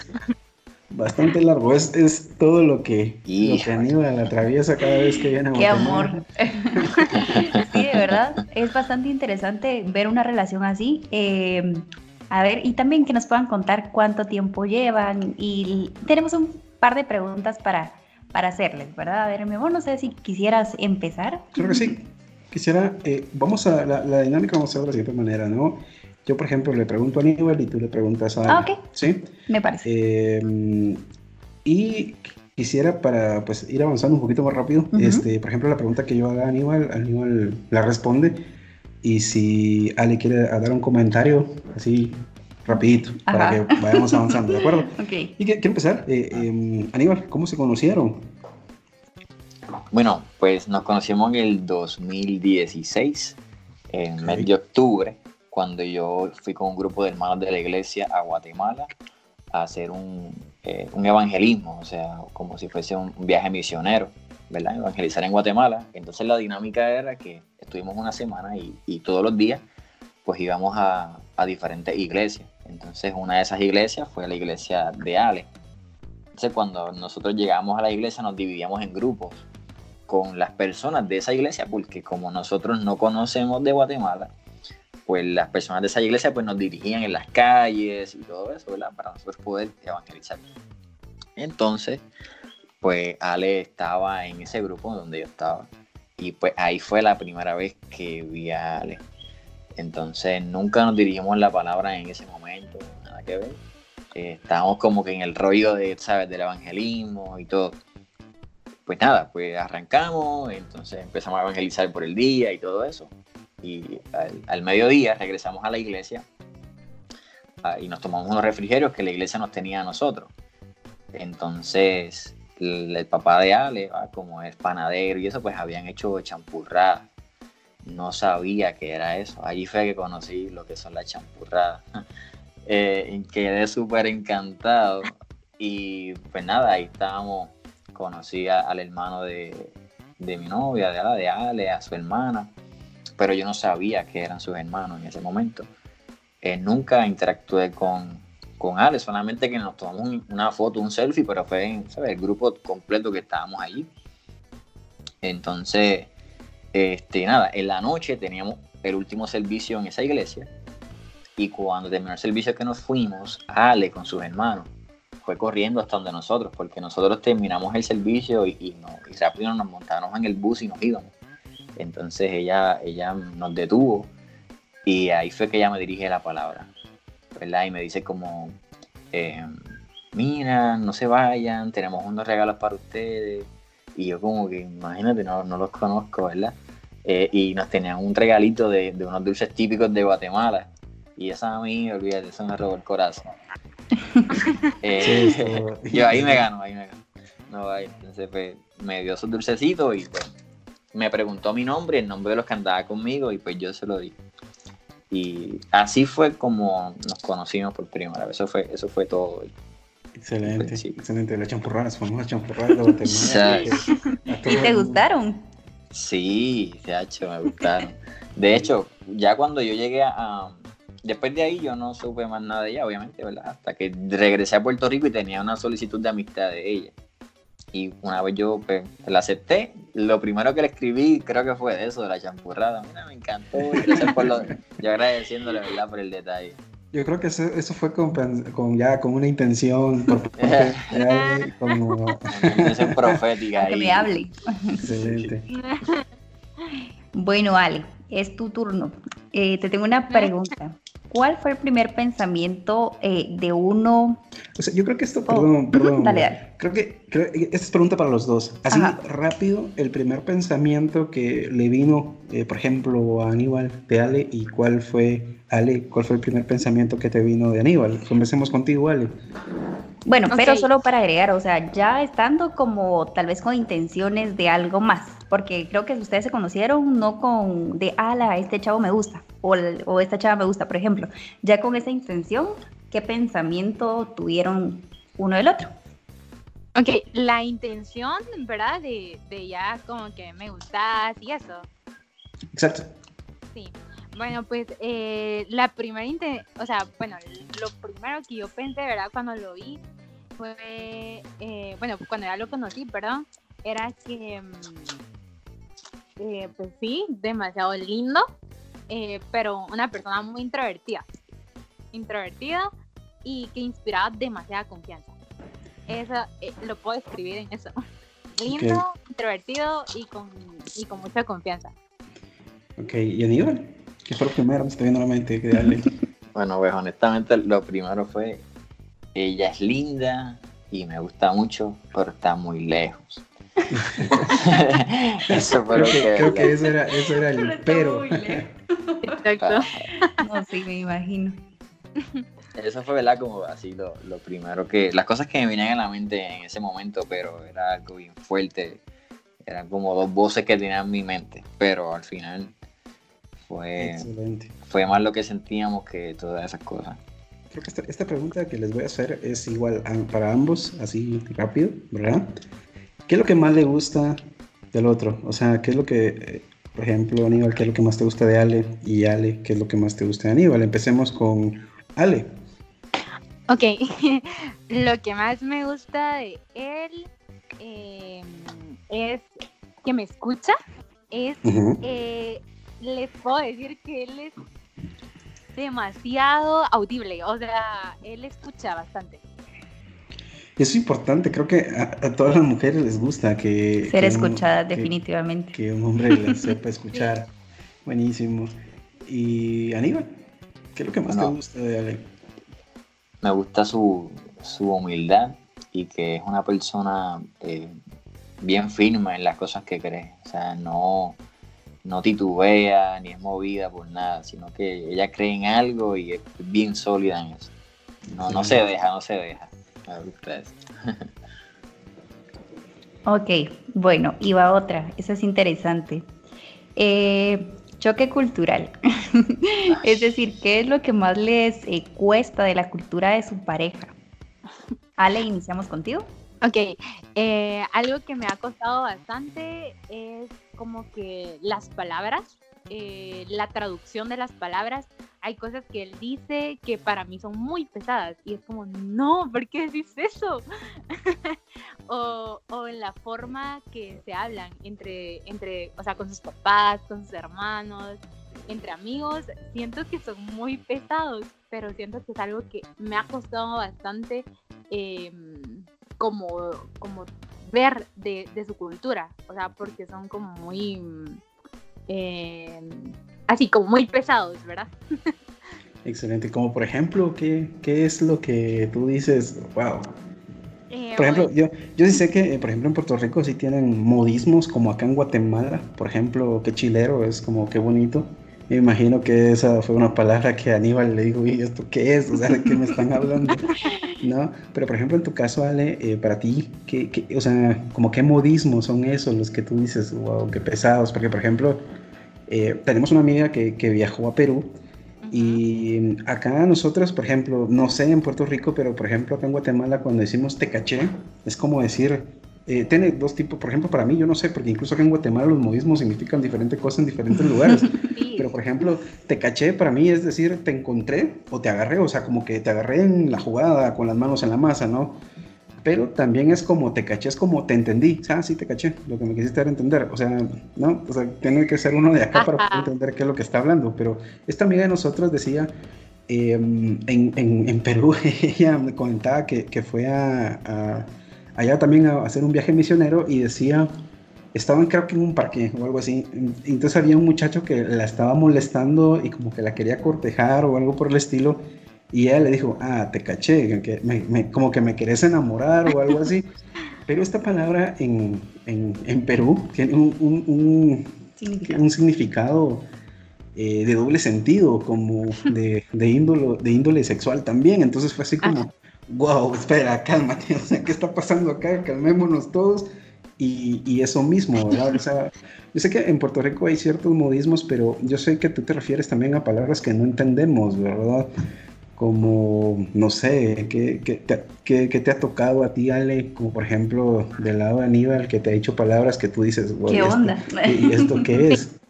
bastante largo, es, es todo lo que, lo que Aníbal atraviesa cada vez que viene a
Qué amor. sí, de verdad, es bastante interesante ver una relación así. Em, a ver, y también que nos puedan contar cuánto tiempo llevan y tenemos un par de preguntas para, para hacerles, ¿verdad? A ver, mi amor, no sé si quisieras empezar.
Creo que sí. Quisiera, eh, vamos a, la, dinámica vamos a hacer de la siguiente manera, ¿no? Yo, por ejemplo, le pregunto a Aníbal y tú le preguntas a...
Ah, ok.
Sí.
Me parece.
Eh, y quisiera, para pues, ir avanzando un poquito más rápido, este, por ejemplo, la pregunta que yo haga a Aníbal, Aníbal la responde. Y si Ale quiere dar un comentario, así rapidito, para que vayamos avanzando, ¿de acuerdo?
ok.
Y quiero empezar. Eh, em, Aníbal, ¿cómo se conocieron?
Bueno, pues nos conocimos en el 2016, en el mes de octubre, cuando yo fui con un grupo de hermanos de la iglesia a Guatemala a hacer un, eh, evangelismo, o sea, como si fuese un, viaje misionero, ¿verdad? Evangelizar en Guatemala. Entonces la dinámica era que estuvimos una semana y, todos los días pues íbamos a, a, diferentes iglesias. Entonces una de esas iglesias fue la iglesia de Ale. Entonces cuando nosotros llegamos a la iglesia nos dividíamos en grupos con las personas de esa iglesia, porque como nosotros no conocemos de Guatemala, pues las personas de esa iglesia pues nos dirigían en las calles y todo eso, ¿verdad? Para nosotros poder evangelizar. Entonces, pues Ale estaba en ese grupo donde yo estaba y pues ahí fue la primera vez que vi a Ale. Entonces nunca nos dirigimos la palabra en ese momento, nada que ver. Eh, estábamos como que en el rollo de, ¿sabes? Del evangelismo y todo. Pues nada, pues arrancamos, entonces empezamos a evangelizar por el día y todo eso. Y al, mediodía regresamos a la iglesia ah, y nos tomamos unos refrigerios que la iglesia nos tenía a nosotros. Entonces, el, papá de Ale, como es panadero y eso, pues habían hecho champurradas. No sabía qué era eso. Allí fue que conocí lo que son las champurradas. eh, quedé súper encantado. Y pues nada, ahí estábamos conocí al hermano de, mi novia, de, la de Ale, a su hermana, pero yo no sabía que eran sus hermanos en ese momento. Eh, nunca interactué con, con Ale, solamente que nos tomamos una foto, un selfie, pero fue en, el grupo completo que estábamos allí. Entonces, este, nada, en la noche teníamos el último servicio en esa iglesia y cuando terminó el servicio que nos fuimos, Ale con sus hermanos fue corriendo hasta donde nosotros, porque nosotros terminamos el servicio y, rápido nos montamos en el bus y nos íbamos. Entonces ella, ella nos detuvo y ahí fue que ella me dirige la palabra, ¿verdad? Y me dice como, eh, mira, no se vayan, tenemos unos regalos para ustedes. Y yo como que, imagínate, no, no los conozco, ¿verdad? Eh, y nos tenían un regalito de, de, unos dulces típicos de Guatemala. Y esa a mí, olvídate, eso me robó el corazón. Eh, yo ahí me gano, ahí me gano. No, entonces pues, me dio su dulcecito y pues me preguntó mi nombre, el nombre de los que andaba conmigo y pues yo se lo di. Y así fue como nos conocimos por primera vez. Eso fue, eso fue todo.
Excelente, excelente. Las champurradas, fuimos a champurradas de Guatemala.
¿Y te gustaron?
Sí, de hecho, me gustaron. De hecho, ya cuando yo llegué a, después de ahí yo no supe más nada de ella, obviamente, ¿verdad? Hasta que regresé a Puerto Rico y tenía una solicitud de amistad de ella. Y una vez yo pues, la acepté, lo primero que le escribí creo que fue de eso, de la champurrada. Mira, me encantó. Gracias por lo, yo agradeciéndole, ¿verdad? Por el detalle.
Yo creo que eso, eso fue con, con, ya con una intención por
como... una intención profética.
Que me hable.
Excelente.
Bueno, Ale, es tu turno. Eh, te tengo una pregunta. ¿Cuál fue el primer pensamiento eh, de uno?
O sea, yo creo que esto, oh, perdón, perdón. Dale, dale. Creo que, esta es pregunta para los dos. Así rápido, el primer pensamiento que le vino, eh, por ejemplo, a Aníbal de Ale, y cuál fue, Ale, cuál fue el primer pensamiento que te vino de Aníbal. Comencemos contigo, Ale.
Bueno, pero solo para agregar, o sea, ya estando como tal vez con intenciones de algo más, porque creo que ustedes se conocieron no con de, ala, este chavo me gusta, o, o esta chava me gusta, por ejemplo, ya con esa intención, ¿qué pensamiento tuvieron uno del otro?
Ok, la intención, ¿verdad? De, de ya como que me gustas y eso.
Exacto.
Sí. Bueno, pues eh, la primera, o sea, bueno, lo primero que yo pensé, ¿verdad? Cuando lo vi fue, eh, bueno, cuando ya lo conocí, perdón, era que, mm, eh, pues sí, demasiado lindo, pero una persona muy introvertida, introvertida y que inspiraba demasiada confianza. Eso lo puedo escribir en eso. Lindo, introvertido y con, y con mucha confianza.
Ok, ¿y Aníbal? ¿Qué fue lo primero? Me está viendo la mente.
bueno, pues honestamente lo primero fue, ella es linda y me gusta mucho, pero está muy lejos.
eso fue lo que... Creo que eso era, eso era el pero.
Exacto. no, sí, me imagino.
Eso fue, ¿verdad? Como así lo, lo, primero que... Las cosas que me venían a la mente en ese momento, pero era algo bien fuerte. Eran como dos voces que tenía en mi mente, pero al final fue, fue más lo que sentíamos que todas esas cosas.
Creo que esta, pregunta que les voy a hacer es igual para ambos, así rápido, ¿verdad? ¿Qué es lo que más le gusta del otro? O sea, ¿qué es lo que, eh, por ejemplo, Aníbal, qué es lo que más te gusta de Ale? Y Ale, ¿qué es lo que más te gusta de Aníbal? Empecemos con Ale.
Ok, lo que más me gusta de él em, es que me escucha, es les puedo decir que él es demasiado audible, o sea, él escucha bastante.
Eso es importante, creo que a, todas las mujeres les gusta que...
Ser escuchada, definitivamente.
Que, un hombre les sepa escuchar. Buenísimo. Y Aníbal, ¿qué es lo que más te gusta de Ale?
Me gusta su, su, humildad y que es una persona eh, bien firme en las cosas que cree. O sea, no, no titubea ni es movida por nada, sino que ella cree en algo y es bien sólida en eso. No, no se deja, no se deja.
ok, bueno, y va otra. Eso es interesante. Eh, choque cultural. es decir, ¿qué es lo que más les eh, cuesta de la cultura de su pareja? Ale, iniciamos contigo.
Ok, eh, algo que me ha costado bastante es como que las palabras, eh, la traducción de las palabras. Hay cosas que él dice que para mí son muy pesadas y es como, no, ¿por qué decís eso? o, en la forma que se hablan entre, entre, o sea, con sus papás, con sus hermanos, entre amigos, siento que son muy pesados, pero siento que es algo que me ha costado bastante. Eh, como, como ver de, su cultura, o sea, porque son como muy, eh, así como muy pesados, ¿verdad?
Excelente, como por ejemplo, ¿qué, qué es lo que tú dices, wow? Eh, por ejemplo, yo, yo sí sé que, por ejemplo, en Puerto Rico sí tienen modismos, como acá en Guatemala, por ejemplo, qué chilero, es como qué bonito. Me imagino que esa fue una palabra que Aníbal le dijo, ¿y esto qué es? O sea, ¿de qué me están hablando? ¿No? Pero, por ejemplo, en tu caso, Ale, eh, para ti, ¿qué, o sea, como qué modismos son esos los que tú dices, wow, qué pesados? Porque, por ejemplo, eh, tenemos una amiga que, que viajó a Perú y acá nosotros, por ejemplo, no sé en Puerto Rico, pero por ejemplo acá en Guatemala cuando decimos te caché, es como decir eh, tiene dos tipos, por ejemplo, para mí, yo no sé, porque incluso acá en Guatemala los modismos significan diferentes cosas en diferentes lugares. Pero, por ejemplo, te caché para mí es decir, te encontré o te agarré, o sea, como que te agarré en la jugada con las manos en la masa, ¿no? Pero también es como te caché, es como te entendí. Ah, sí, te caché, lo que me quisiste dar a entender. O sea, ¿no? O sea, tiene que ser uno de acá para poder entender qué es lo que está hablando. Pero esta amiga de nosotros decía, em, en, en, en, Perú, ella me comentaba que, que fue a allá también a hacer un viaje misionero y decía, estaban creo que en un parque o algo así, entonces había un muchacho que la estaba molestando y como que la quería cortejar o algo por el estilo y ella le dijo, ah, te caché, que me, como que me querés enamorar o algo así. Pero esta palabra en, en, en Perú tiene un, un, un, significado, un significado eh, de doble sentido, como de, de, índolo, de índole sexual también. Entonces fue así como, wow, espera, cálmate, o sea, ¿qué está pasando acá? Calmémonos todos. Y, y, eso mismo, ¿verdad? O sea, yo sé que en Puerto Rico hay ciertos modismos, pero yo sé que tú te refieres también a palabras que no entendemos, ¿verdad? Como, no sé, ¿qué, qué, qué, te ha tocado a ti, Ale? Como por ejemplo, del lado de Aníbal, que te ha dicho palabras que tú dices,
wow, ¿qué onda?
¿Y esto qué es?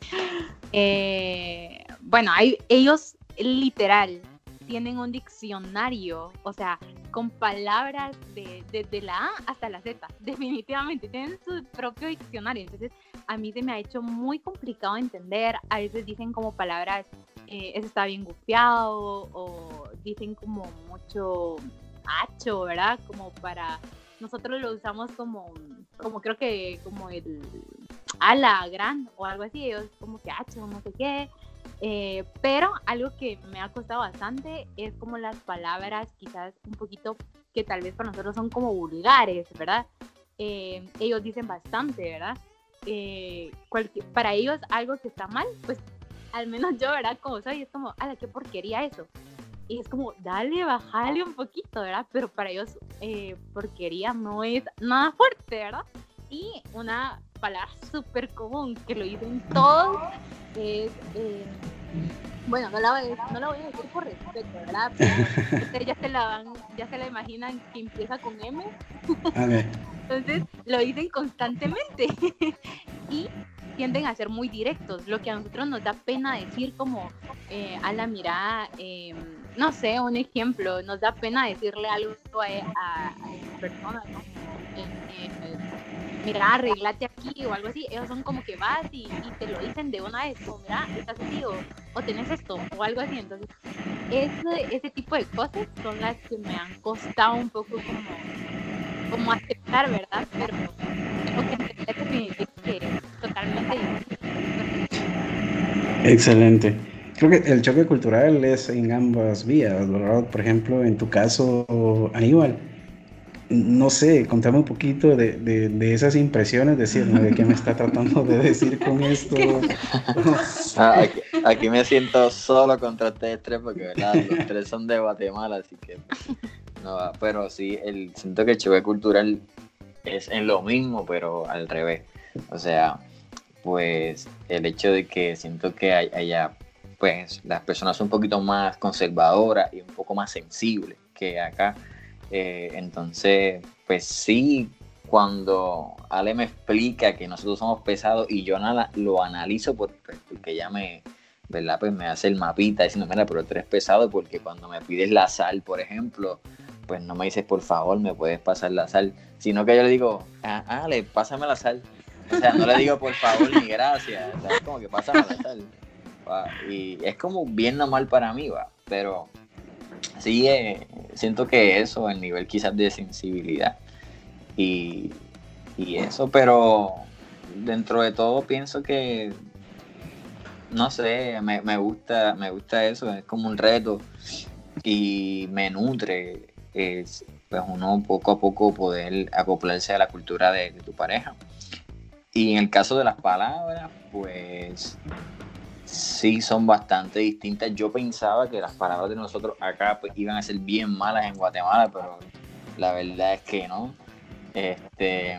Eh, bueno, hay, ellos literal tienen un diccionario, o sea, con palabras de, desde la A hasta la Z, definitivamente, tienen su propio diccionario. Entonces, a mí se me ha hecho muy complicado entender. A veces dicen como palabras, eh, eso está bien gufiado, o dicen como mucho hacho, ¿verdad? Como para. Nosotros lo usamos como, como creo que como el ala gran o algo así, ellos como que hacho, no sé qué. Eh, pero algo que me ha costado bastante es como las palabras quizás un poquito que tal vez para nosotros son como vulgares, ¿verdad? Eh, ellos dicen bastante, ¿verdad? Eh, para ellos algo que está mal, pues al menos yo, ¿verdad? Como soy, es como, ¡ala, qué porquería eso! Y es como, dale, bajale un poquito, ¿verdad? Pero para ellos porquería no es nada fuerte, ¿verdad? Y una palabra súper común que lo dicen todos es, eh, bueno, no la, voy, no la voy a decir por respeto, ¿verdad? Pero ya se la van, ya se la imaginan que empieza con M. Entonces lo dicen constantemente y tienden a ser muy directos, lo que a nosotros nos da pena decir como eh, a la mirada, em, no sé, un ejemplo, nos da pena decirle algo a, a, personas, ¿no? Eh, mira, arreglate aquí o algo así, ellos son como que vas y, te lo dicen de una vez, como mira, estás así o, o tenés esto o algo así, entonces ese, ese tipo de cosas son las que me han costado un poco como, como aceptar, ¿verdad? Pero tengo que entender que es totalmente
Excelente. Creo que el choque cultural es en ambas vías, ¿verdad? Por ejemplo, en tu caso, Aníbal, no sé, contame un poquito de, de, esas impresiones, decir, ¿de qué me está tratando de decir con esto?
Ah, aquí, me siento solo contra ustedes tres porque ¿verdad? los tres son de Guatemala, así que no, pero sí, el, siento que el choque cultural es en lo mismo, pero al revés. O sea, pues el hecho de que siento que haya, pues las personas son un poquito más conservadoras y un poco más sensibles que acá. Eh, entonces, pues sí, cuando Ale me explica que nosotros somos pesados y yo nada, lo analizo pues, porque ya me, ¿verdad? Pues me hace el mapita diciendo, mira, pero tú eres pesado porque cuando me pides la sal, por ejemplo, pues no me dices, por favor, me puedes pasar la sal, sino que yo le digo, ah, Ale, pásame la sal. O sea, no le digo por favor ni gracias, es como que pásame la sal. Y es como bien normal para mí, va, pero sí, siento que eso, el nivel quizás de sensibilidad y, eso, pero dentro de todo pienso que, no sé, me, gusta, me gusta eso, es como un reto y me nutre, es, pues uno poco a poco poder acoplarse a la cultura de tu pareja. Y en el caso de las palabras, pues sí son bastante distintas. Yo pensaba que las palabras de nosotros acá pues, iban a ser bien malas en Guatemala, pero la verdad es que no. Este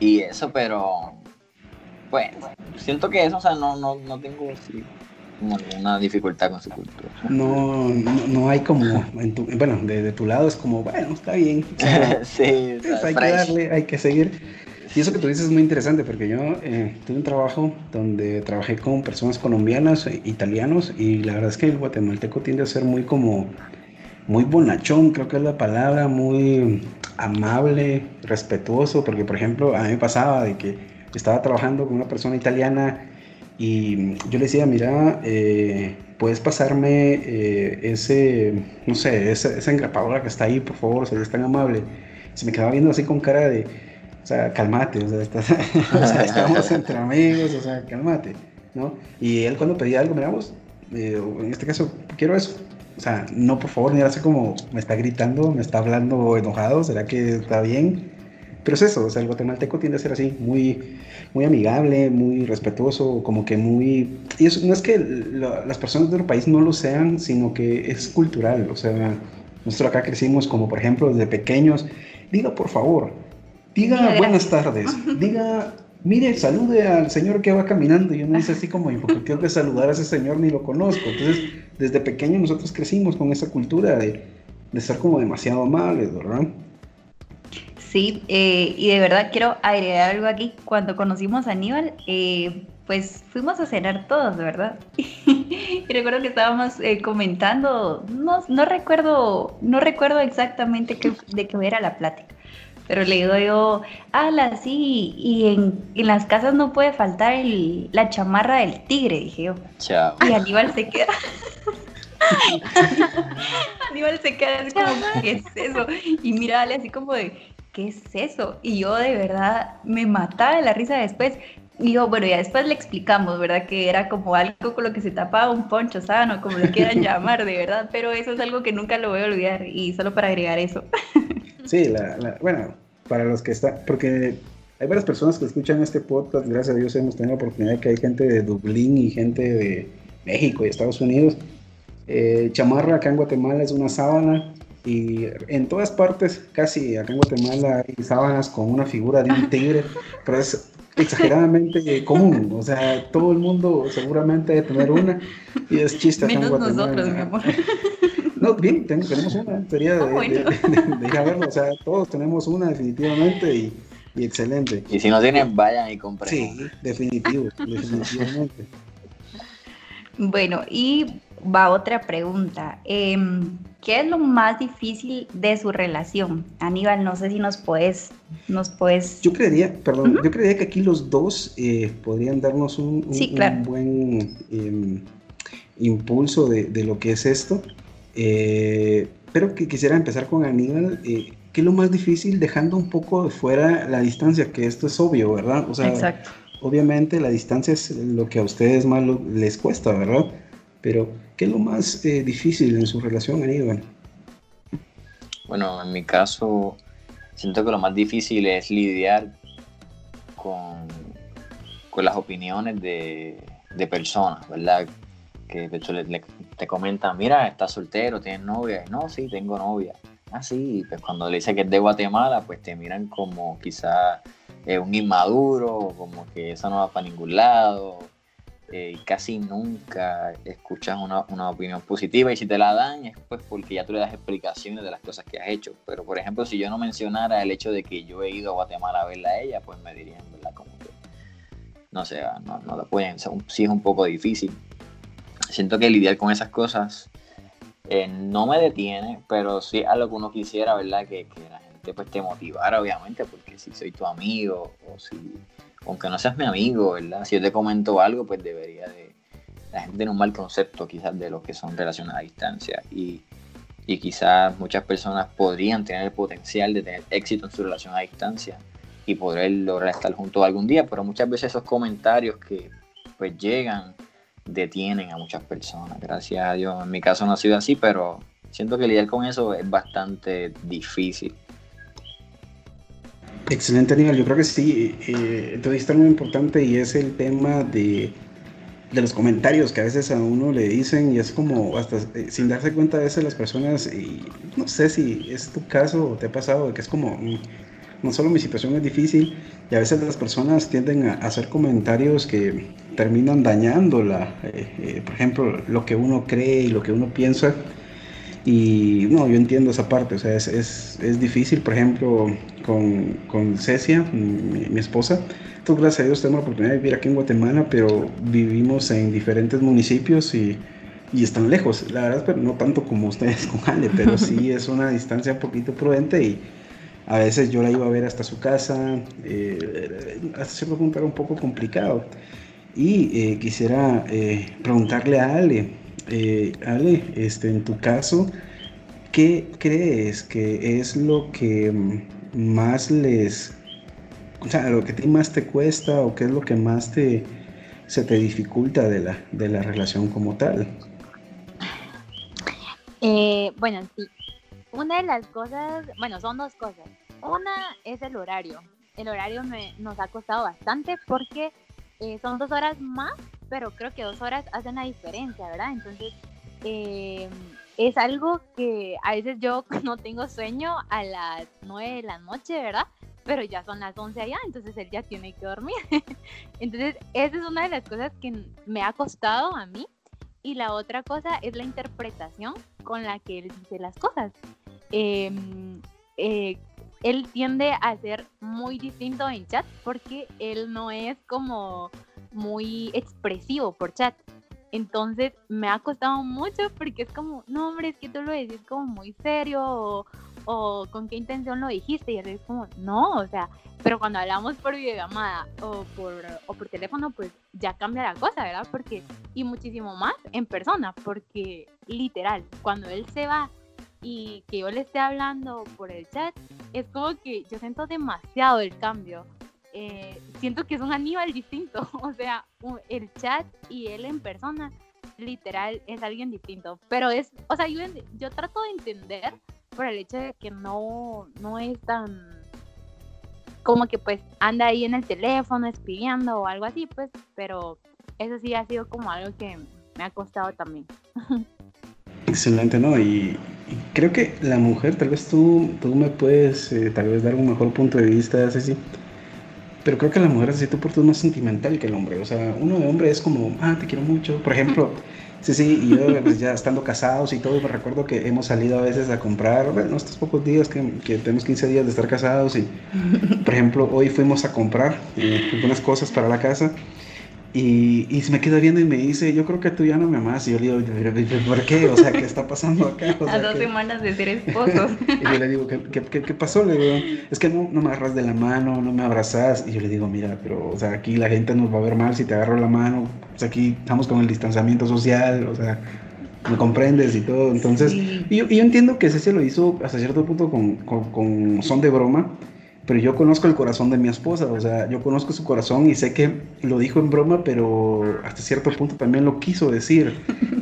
y eso, pero pues siento que eso, o sea, no, no, no tengo alguna dificultad con su cultura.
No, no, hay como, bueno, de, tu lado es como, bueno, está bien.
sí,
pues, hay que darle, hay que seguir. Y eso que tú dices es muy interesante porque yo eh, tuve un trabajo donde trabajé con personas colombianas, e italianos, y la verdad es que el guatemalteco tiende a ser muy como, muy bonachón, creo que es la palabra, muy amable, respetuoso, porque por ejemplo a mí me pasaba de que estaba trabajando con una persona italiana y yo le decía, mira, eh, puedes pasarme eh, ese, no sé, esa, esa engrapadora que está ahí, por favor, es tan amable. Se me quedaba viendo así con cara de, o sea, calmate, o sea, estamos entre amigos, o sea, calmate, ¿no? Y él cuando pedía algo, miramos, eh, en este caso, quiero eso. O sea, no, por favor, ni hace como me está gritando, me está hablando enojado, ¿será que está bien? Pero es eso, o sea, el guatemalteco tiende a ser así, muy, muy amigable, muy respetuoso, como que muy... Y eso no es que las personas de otro país no lo sean, sino que es cultural, o sea, nosotros acá crecimos como, por ejemplo, desde pequeños, diga por favor, Diga buenas tardes. Diga, mire, salude al señor que va caminando. Y uno dice así como, ¿por qué tengo que saludar a ese señor? Ni lo conozco. Entonces, desde pequeño nosotros crecimos con esa cultura de, de ser como demasiado amables, ¿verdad?
Sí, eh, y de verdad quiero agregar algo aquí. Cuando conocimos a Aníbal, eh, pues fuimos a cenar todos, ¿verdad? y recuerdo que estábamos eh, comentando, no, no, recuerdo, no recuerdo exactamente qué, de qué era la plática, pero le digo yo, ala, sí, y en, en las casas no puede faltar el, la chamarra del tigre, dije yo.
Chao.
Y Aníbal se queda. Aníbal se queda así como, ¿qué es eso? Y mira, así como de, ¿qué es eso? Y yo de verdad me mataba de la risa después. Y yo, bueno, ya después le explicamos, ¿verdad? Que era como algo con lo que se tapaba un poncho sano, como lo quieran llamar, de verdad. Pero eso es algo que nunca lo voy a olvidar. Y solo para agregar eso.
Sí, la, bueno, para los que están, porque hay varias personas que escuchan este podcast, gracias a Dios hemos tenido la oportunidad de que hay gente de Dublín y gente de México y Estados Unidos. Eh, chamarra acá en Guatemala es una sábana y en todas partes, casi acá en Guatemala hay sábanas con una figura de un tigre, pero es exageradamente común, o sea, todo el mundo seguramente debe tener una y es chiste
acá en Guatemala. nosotros, mi amor.
No, bien, tenemos una, sería de, ah, ir a verlo, o sea, todos tenemos una definitivamente y, excelente.
Y si no tienen, vayan y compren.
Sí, definitivo, definitivamente.
Bueno, y va otra pregunta. Em, ¿Qué es lo más difícil de su relación? Aníbal, no sé si nos puedes... Nos puedes...
Yo creería, perdón, yo creería que aquí los dos eh, podrían darnos un, buen em, impulso de, de, lo que es esto. Eh, pero que quisiera empezar con Aníbal. Eh, ¿Qué es lo más difícil dejando un poco de fuera la distancia? Que esto es obvio, ¿verdad?
O sea, Exacto.
obviamente la distancia es lo que a ustedes más les cuesta, ¿verdad? Pero, ¿qué es lo más eh, difícil en su relación, Aníbal?
Bueno, Bueno, en mi caso, siento que lo más difícil es lidiar con, con las opiniones de, de personas, ¿verdad? Que te comentan, mira, estás soltero, tienes novia. no, sí, tengo novia. Ah, sí, pues cuando le dice que es de Guatemala, pues te miran como quizás eh, un inmaduro, como que eso no va para ningún lado. Eh, y casi nunca escuchas una, una, opinión positiva y si te la dan es pues porque ya tú le das explicaciones de las cosas que has hecho. Pero por ejemplo, si yo no mencionara el hecho de que yo he ido a Guatemala a verla a ella, pues me dirían, ¿verdad? Como que no sé, no, no lo pueden, sí es un poco difícil. Siento que lidiar con esas cosas eh, no me detiene, pero sí a lo que uno quisiera, ¿verdad? Que, que la gente pues te motivara, obviamente, porque si soy tu amigo o si aunque no seas mi amigo, ¿verdad? Si yo te comento algo, pues debería de... La gente tiene un mal concepto quizás de lo que son relaciones a distancia y, y quizás muchas personas podrían tener el potencial de tener éxito en su relación a distancia y poder lograr estar juntos algún día, pero muchas veces esos comentarios que pues llegan detienen a muchas personas. Gracias a Dios, en mi caso no ha sido así, pero siento que lidiar con eso es bastante difícil.
Excelente, Aníbal. Yo creo que sí, eh, te muy importante y es el tema de, de, los comentarios que a veces a uno le dicen y es como hasta eh, sin darse cuenta a veces las personas, y no sé si es tu caso o te ha pasado, que es como, mm, no solo mi situación es difícil y a veces las personas tienden a hacer comentarios que terminan dañando la, eh, por ejemplo, lo que uno cree y lo que uno piensa y no, yo entiendo esa parte, o sea, es, es, es difícil, por ejemplo, con, con Cecia, mi, esposa. Entonces, gracias a Dios tenemos la oportunidad de vivir aquí en Guatemala, pero vivimos en diferentes municipios y, y están lejos, la verdad, pero no tanto como ustedes con Ale, pero sí es una distancia un poquito prudente y a veces yo la iba a ver hasta su casa, eh, hasta cierto punto era un poco complicado. Y eh, quisiera eh, preguntarle a Ale, Ale, este, en tu caso, ¿qué crees que es lo que más les, o sea, lo que a ti más te cuesta o qué es lo que más te, se te dificulta de la, de la relación como tal?
Bueno, sí. Una de las cosas, bueno, son dos cosas. Una es el horario. El horario me, nos ha costado bastante porque eh, son dos horas más pero creo que dos horas hacen la diferencia, ¿verdad? Entonces, eh, es algo que a veces yo no tengo sueño a las nueve de la noche, ¿verdad? Pero ya son las once allá, entonces él ya tiene que dormir. entonces, esa es una de las cosas que me ha costado a mí. Y la otra cosa es la interpretación con la que él dice las cosas. Em, eh, él tiende a ser muy distinto en chat porque él no es como muy expresivo por chat. Entonces me ha costado mucho porque es como, no hombre, es que tú lo decís como muy serio con qué intención lo dijiste. Y es como, no, o sea, pero cuando hablamos por videollamada o por, o por teléfono, pues ya cambia la cosa, ¿verdad? Porque, y muchísimo más en persona, porque literal, cuando él se va y que yo le esté hablando por el chat, es como que yo siento demasiado el cambio. Eh, siento que es un Aníbal distinto, o sea, el chat y él en persona, literal, es alguien distinto, pero es, o sea, yo, yo trato de entender por el hecho de que no, no es tan, como que pues anda ahí en el teléfono espiando o algo así, pues, pero eso sí ha sido como algo que me ha costado también.
Excelente, ¿no? Y, creo que la mujer, tal vez tú, tú me puedes eh, tal vez dar un mejor punto de vista, sí pero creo que la mujer así por tú es más sentimental que el hombre. O sea, uno de hombre es como, ah, te quiero mucho. Por ejemplo, sí, sí, y pues, ya estando casados y todo, me recuerdo que hemos salido a veces a comprar, bueno, estos pocos días que, tenemos 15 días de estar casados y, por ejemplo, hoy fuimos a comprar eh, algunas cosas para la casa y, y, se me queda viendo y me dice, yo creo que tú ya no me amas. Y yo le digo, ¿por qué? O sea, ¿qué está pasando acá?
a dos semanas de ser esposos.
y yo le digo, ¿qué, qué, qué pasó? Le digo, es que no, no, me agarras de la mano, no me abrazas. Y yo le digo, mira, pero, o sea, aquí la gente nos va a ver mal si te agarro la mano. O sea, aquí estamos con el distanciamiento social, o sea, me comprendes y todo. Entonces, y yo, yo, entiendo que ese se lo hizo hasta cierto punto con, con, con son de broma pero yo conozco el corazón de mi esposa, o sea, yo conozco su corazón y sé que lo dijo en broma, pero hasta cierto punto también lo quiso decir,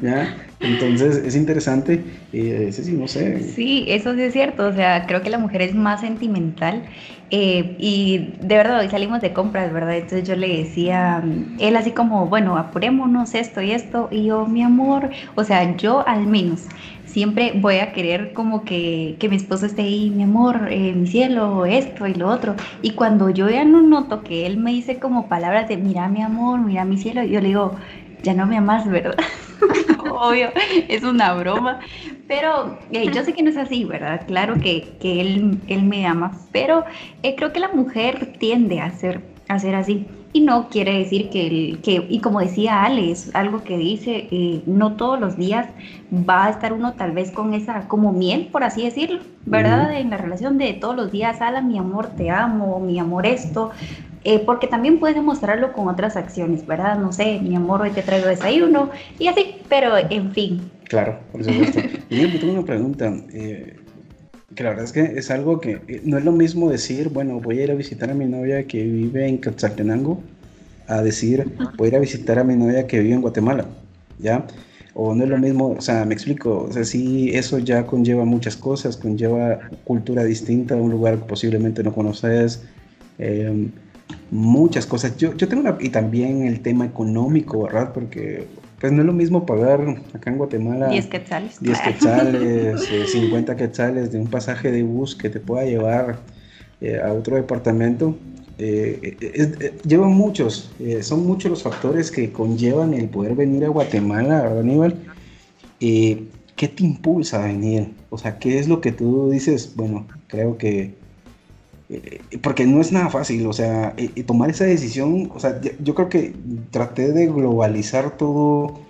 ¿ya? Entonces es interesante, eh, sí, no sé.
Sí, eso sí es cierto, o sea, creo que la mujer es más sentimental eh, y de verdad hoy salimos de compras, ¿verdad? Entonces yo le decía, él así como, bueno, apurémonos esto y esto, y yo, mi amor, o sea, yo al menos siempre voy a querer como que, que mi esposo esté ahí, mi amor, eh, mi cielo, esto y lo otro. Y cuando yo ya no noto que él me dice como palabras de, mira mi amor, mira mi cielo, yo le digo, ya no me amas, ¿verdad? Obvio, es una broma. Pero eh, yo sé que no es así, ¿verdad? Claro que, que él, él me ama, pero eh, creo que la mujer tiende a ser, a ser así. Y no quiere decir que, el, que y como decía Ale, es algo que dice, eh, no todos los días va a estar uno tal vez con esa, como miel, por así decirlo, ¿verdad? En la relación de todos los días, Ala, mi amor, te amo, mi amor, esto. Eh, porque también puedes demostrarlo con otras acciones, ¿verdad? No sé, mi amor, hoy te traigo desayuno y así, pero en fin.
Claro, por supuesto. y yo tengo una pregunta. Eh, que la verdad es que es algo que eh, no es lo mismo decir, bueno, voy a ir a visitar a mi novia que vive en Quetzaltenango, a decir, voy a ir a visitar a mi novia que vive en Guatemala, ¿ya? O no es lo mismo, o sea, me explico, o sea, sí, eso ya conlleva muchas cosas, conlleva cultura distinta, un lugar que posiblemente no conoces, em, muchas cosas. Yo, yo tengo una, y también el tema económico, ¿verdad? Porque pues no es lo mismo pagar acá en Guatemala
10 quetzales,
10 quetzales 50 eh, quetzales de un pasaje de bus que te pueda llevar eh, a otro departamento. Eh, llevan muchos, son muchos los factores que conllevan el poder venir a Guatemala, Aníbal. ¿Qué te impulsa a venir? O sea, ¿qué es lo que tú dices? Bueno, creo que porque no es nada fácil, o sea, tomar esa decisión, o sea, yo creo que traté de globalizar todo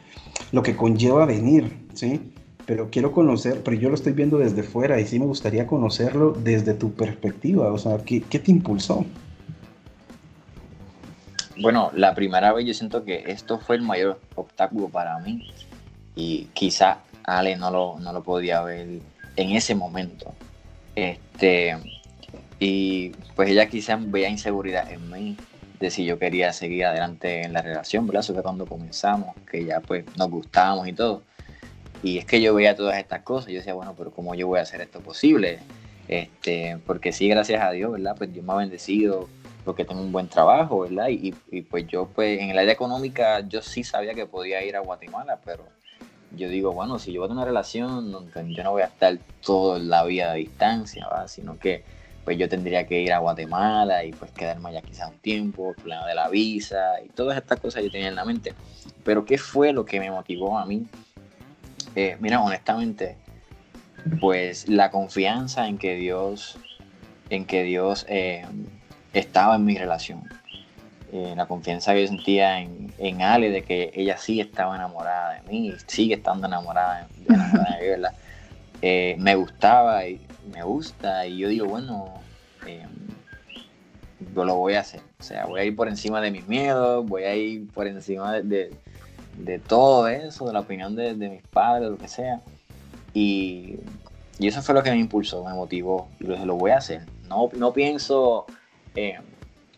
lo que conlleva venir, ¿sí? Pero quiero conocer, pero yo lo estoy viendo desde fuera y sí me gustaría conocerlo desde tu perspectiva, o sea, ¿qué, qué te impulsó?
Bueno, la primera vez yo siento que esto fue el mayor obstáculo para mí y quizá Ale no lo, no lo podía ver en ese momento. Este, y pues ella quizás veía inseguridad en mí de si yo quería seguir adelante en la relación, ¿verdad? Eso fue cuando comenzamos, que ya pues nos gustábamos y todo. Y es que yo veía todas estas cosas, yo decía, bueno, pero ¿cómo yo voy a hacer esto posible? Este, porque sí, gracias a Dios, ¿verdad? Pues Dios me ha bendecido porque tengo un buen trabajo, ¿verdad? Y, y pues yo, pues en el área económica, yo sí sabía que podía ir a Guatemala, pero yo digo, bueno, si yo voy a tener una relación, yo no voy a estar toda la vida a distancia, ¿verdad? Sino que pues yo tendría que ir a Guatemala y pues quedarme allá quizás un tiempo, el problema de la visa y todas estas cosas yo tenía en la mente. Pero ¿qué fue lo que me motivó a mí? Eh, mira, honestamente, pues la confianza en que Dios, en que Dios eh, estaba en mi relación. Eh, la confianza que yo sentía en, en, Ale de que ella sí estaba enamorada de mí, sigue estando enamorada de, enamorada de mí, ¿verdad? me gustaba y me gusta y yo digo, bueno, em, yo lo voy a hacer. O sea, voy a ir por encima de mis miedos, voy a ir por encima de, todo eso, de la opinión de, mis padres, lo que sea. Y, eso fue lo que me impulsó, me motivó y lo, lo voy a hacer. No, no pienso em,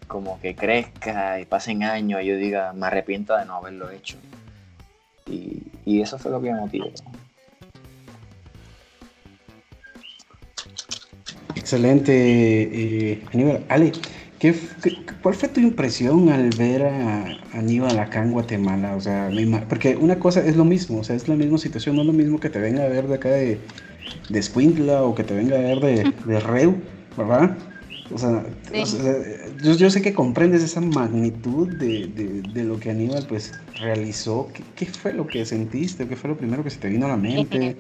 como que crezca y pasen años y yo diga, me arrepiento de no haberlo hecho. Y, y eso fue lo que me motivó.
Excelente, eh, Aníbal. Ale, ¿qué, cuál fue tu impresión al ver a Aníbal acá en Guatemala? O sea, porque una cosa es lo mismo, o sea, es la misma situación, no es lo mismo que te venga a ver de acá de, de Squintla o que te venga a ver de, de Reu, ¿verdad? O sea, yo, sé que comprendes esa magnitud de, de, lo que Aníbal pues realizó. ¿Qué, ¿Qué, fue lo que sentiste? ¿Qué fue lo primero que se te vino a la mente?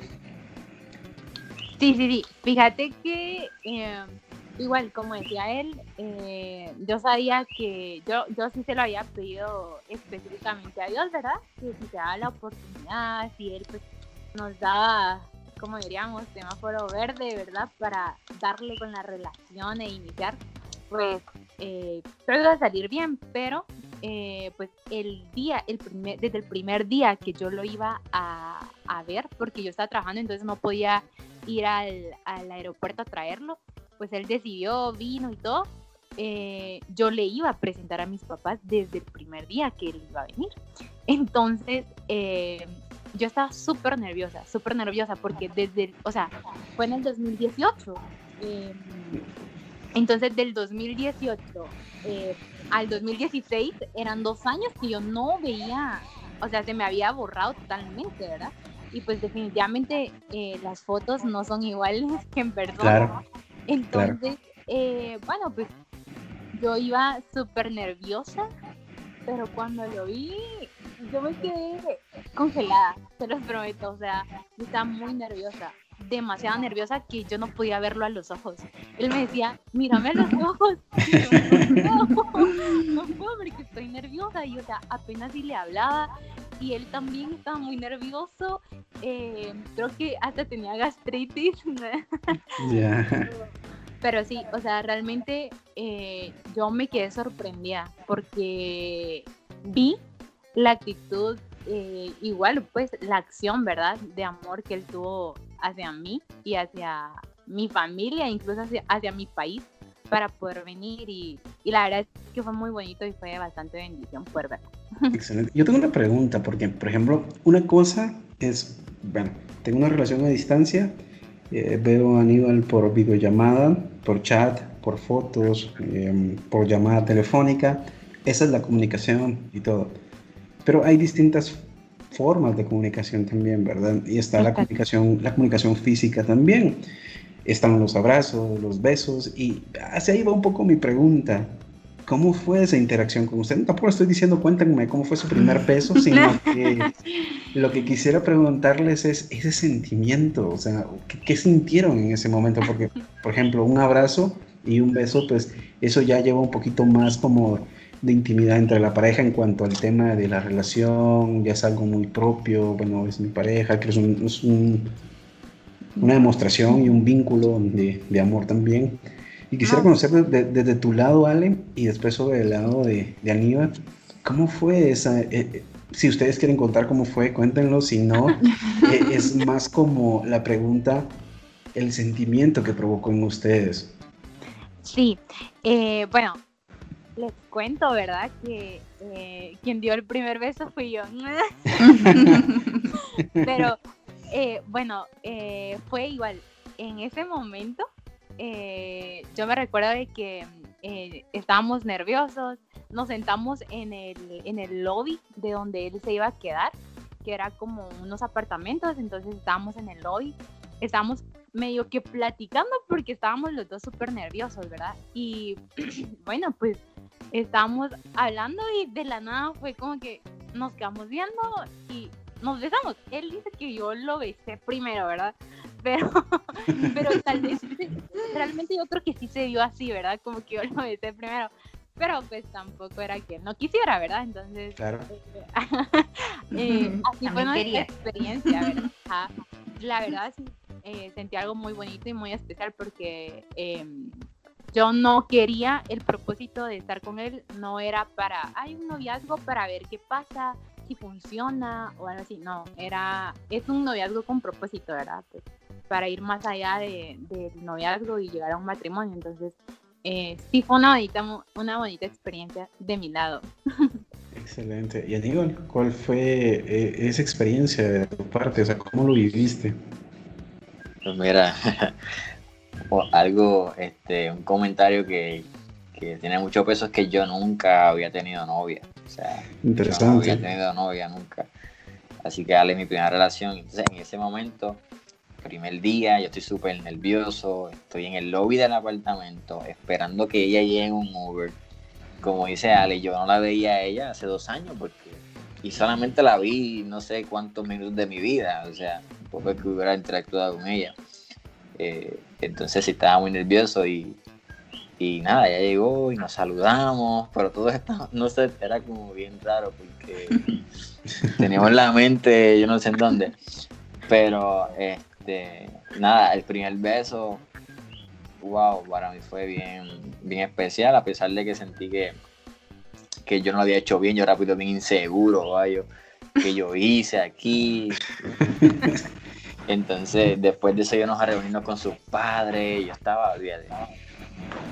Sí, sí, sí. Fíjate que em, igual, como decía él, eh, yo sabía que yo, yo sí se lo había pedido específicamente a Dios, ¿verdad? Que si se daba la oportunidad, si él pues, nos daba, como diríamos, semáforo verde, ¿verdad? Para darle con la relación e iniciar, pues eh, todo iba a salir bien, pero eh, pues el día, el primer, desde el primer día que yo lo iba a, a ver, porque yo estaba trabajando, entonces no podía ir al, al aeropuerto a traerlo. pues él decidió, vino y todo, eh, yo le iba a presentar a mis papás desde el primer día que él iba a venir. Entonces, eh, yo estaba súper nerviosa, súper nerviosa, porque desde, o sea, fue en el 2018. Em, entonces, del 2018 eh, al 2016 eran dos años que yo no veía, o sea, se me había borrado totalmente, ¿verdad? Y pues definitivamente eh, las fotos no son iguales que en persona. Entonces, eh, bueno, pues yo iba súper nerviosa, pero cuando lo vi, yo me quedé congelada, te lo prometo, o sea, estaba muy nerviosa, demasiado nerviosa que yo no podía verlo a los ojos. Él me decía, mírame a los ojos. no, no, puedo porque estoy nerviosa y, o sea, apenas si le hablaba y él también estaba muy nervioso. Eh, creo que hasta tenía gastritis. Pero sí, o sea, realmente eh, yo me quedé sorprendida porque vi la actitud, eh, igual pues la acción, ¿verdad? De amor que él tuvo hacia mí y hacia mi familia, incluso hacia, hacia mi país para poder venir y, y, la verdad es que fue muy bonito y fue bastante bendición poder verlo.
Excelente. Yo tengo una pregunta, porque por ejemplo, una cosa es, bueno, tengo una relación a distancia, eh, veo a Aníbal por videollamada, por chat, por fotos, eh, por llamada telefónica, esa es la comunicación y todo. Pero hay distintas formas de comunicación también, ¿verdad? Y está la comunicación, la comunicación física también. Están los abrazos, los besos, y hacia ahí va un poco mi pregunta. ¿Cómo fue esa interacción con usted? Tampoco estoy diciendo, cuéntenme cómo fue su primer beso, sino que lo que quisiera preguntarles es ese sentimiento, o sea, ¿qué, ¿qué, sintieron en ese momento? Porque, por ejemplo, un abrazo y un beso, pues eso ya lleva un poquito más como de intimidad entre la pareja en cuanto al tema de la relación, ya es algo muy propio, bueno, es mi pareja, que es, un, es un, una demostración y un vínculo de, de amor también. Y quisiera ah. conocer desde, desde, tu lado, Ale, y después sobre el lado de, de Aníbal, ¿cómo fue esa... Eh, eh si ustedes quieren contar cómo fue, cuéntenlo, si no, eh, es más como la pregunta, el sentimiento que provocó en ustedes.
Sí, eh, bueno, les cuento, ¿verdad? Que eh, quien dio el primer beso fui yo. Pero eh, bueno, eh, fue igual. En ese momento, eh, yo me recuerdo de que eh, estábamos nerviosos, nos sentamos en el, en el lobby de donde él se iba a quedar, que era como unos apartamentos, entonces estábamos en el lobby, estábamos medio que platicando porque estábamos los dos súper nerviosos, ¿verdad? Y bueno, pues estábamos hablando y de la nada fue como que nos quedamos viendo y nos besamos. Él dice que yo lo besé primero, ¿verdad? Pero, pero tal vez, realmente yo creo que sí se dio así, ¿verdad? Como que yo lo besé primero. Pero pues tampoco era que no quisiera, ¿verdad? Entonces,
claro.
eh, eh, así fue nuestra experiencia, ¿verdad? La verdad sí, eh, sentí algo muy bonito y muy especial porque em, yo no quería, el propósito de estar con él no era para, hay un noviazgo para ver qué pasa, si funciona o algo así, no, era, es un noviazgo con propósito, ¿verdad? Pues, para ir más allá del de, noviazgo y llegar a un matrimonio, entonces eh, sí fue una bonita, una bonita experiencia de mi lado.
Excelente. Y Aníbal, ¿cuál fue eh, esa experiencia de tu parte? O sea, ¿cómo lo viviste?
Pues mira, algo, este, un comentario que, que, tiene mucho peso es que yo nunca había tenido novia. O sea,
Interesante.
no había tenido novia nunca. Así que dale mi primera relación. Entonces, en ese momento, primer día, yo estoy súper nervioso, estoy en el lobby del apartamento esperando que ella llegue en un Uber. Como dice Ale, yo no la veía a ella hace dos años porque y solamente la vi no sé cuántos minutos de mi vida, o sea, poco que hubiera interactuado con ella. Eh, entonces estaba muy nervioso y, y nada, ya llegó y nos saludamos, pero todo esto, no sé, era como bien raro porque teníamos la mente, yo no sé en dónde, pero este, nada, el primer beso, wow, para mí fue bien, bien especial, a pesar de que sentí que, que yo no lo había hecho bien, yo rápido bien inseguro, que yo hice aquí. Entonces, después de eso, yo nos reunimos con sus padres, yo estaba, olvídate.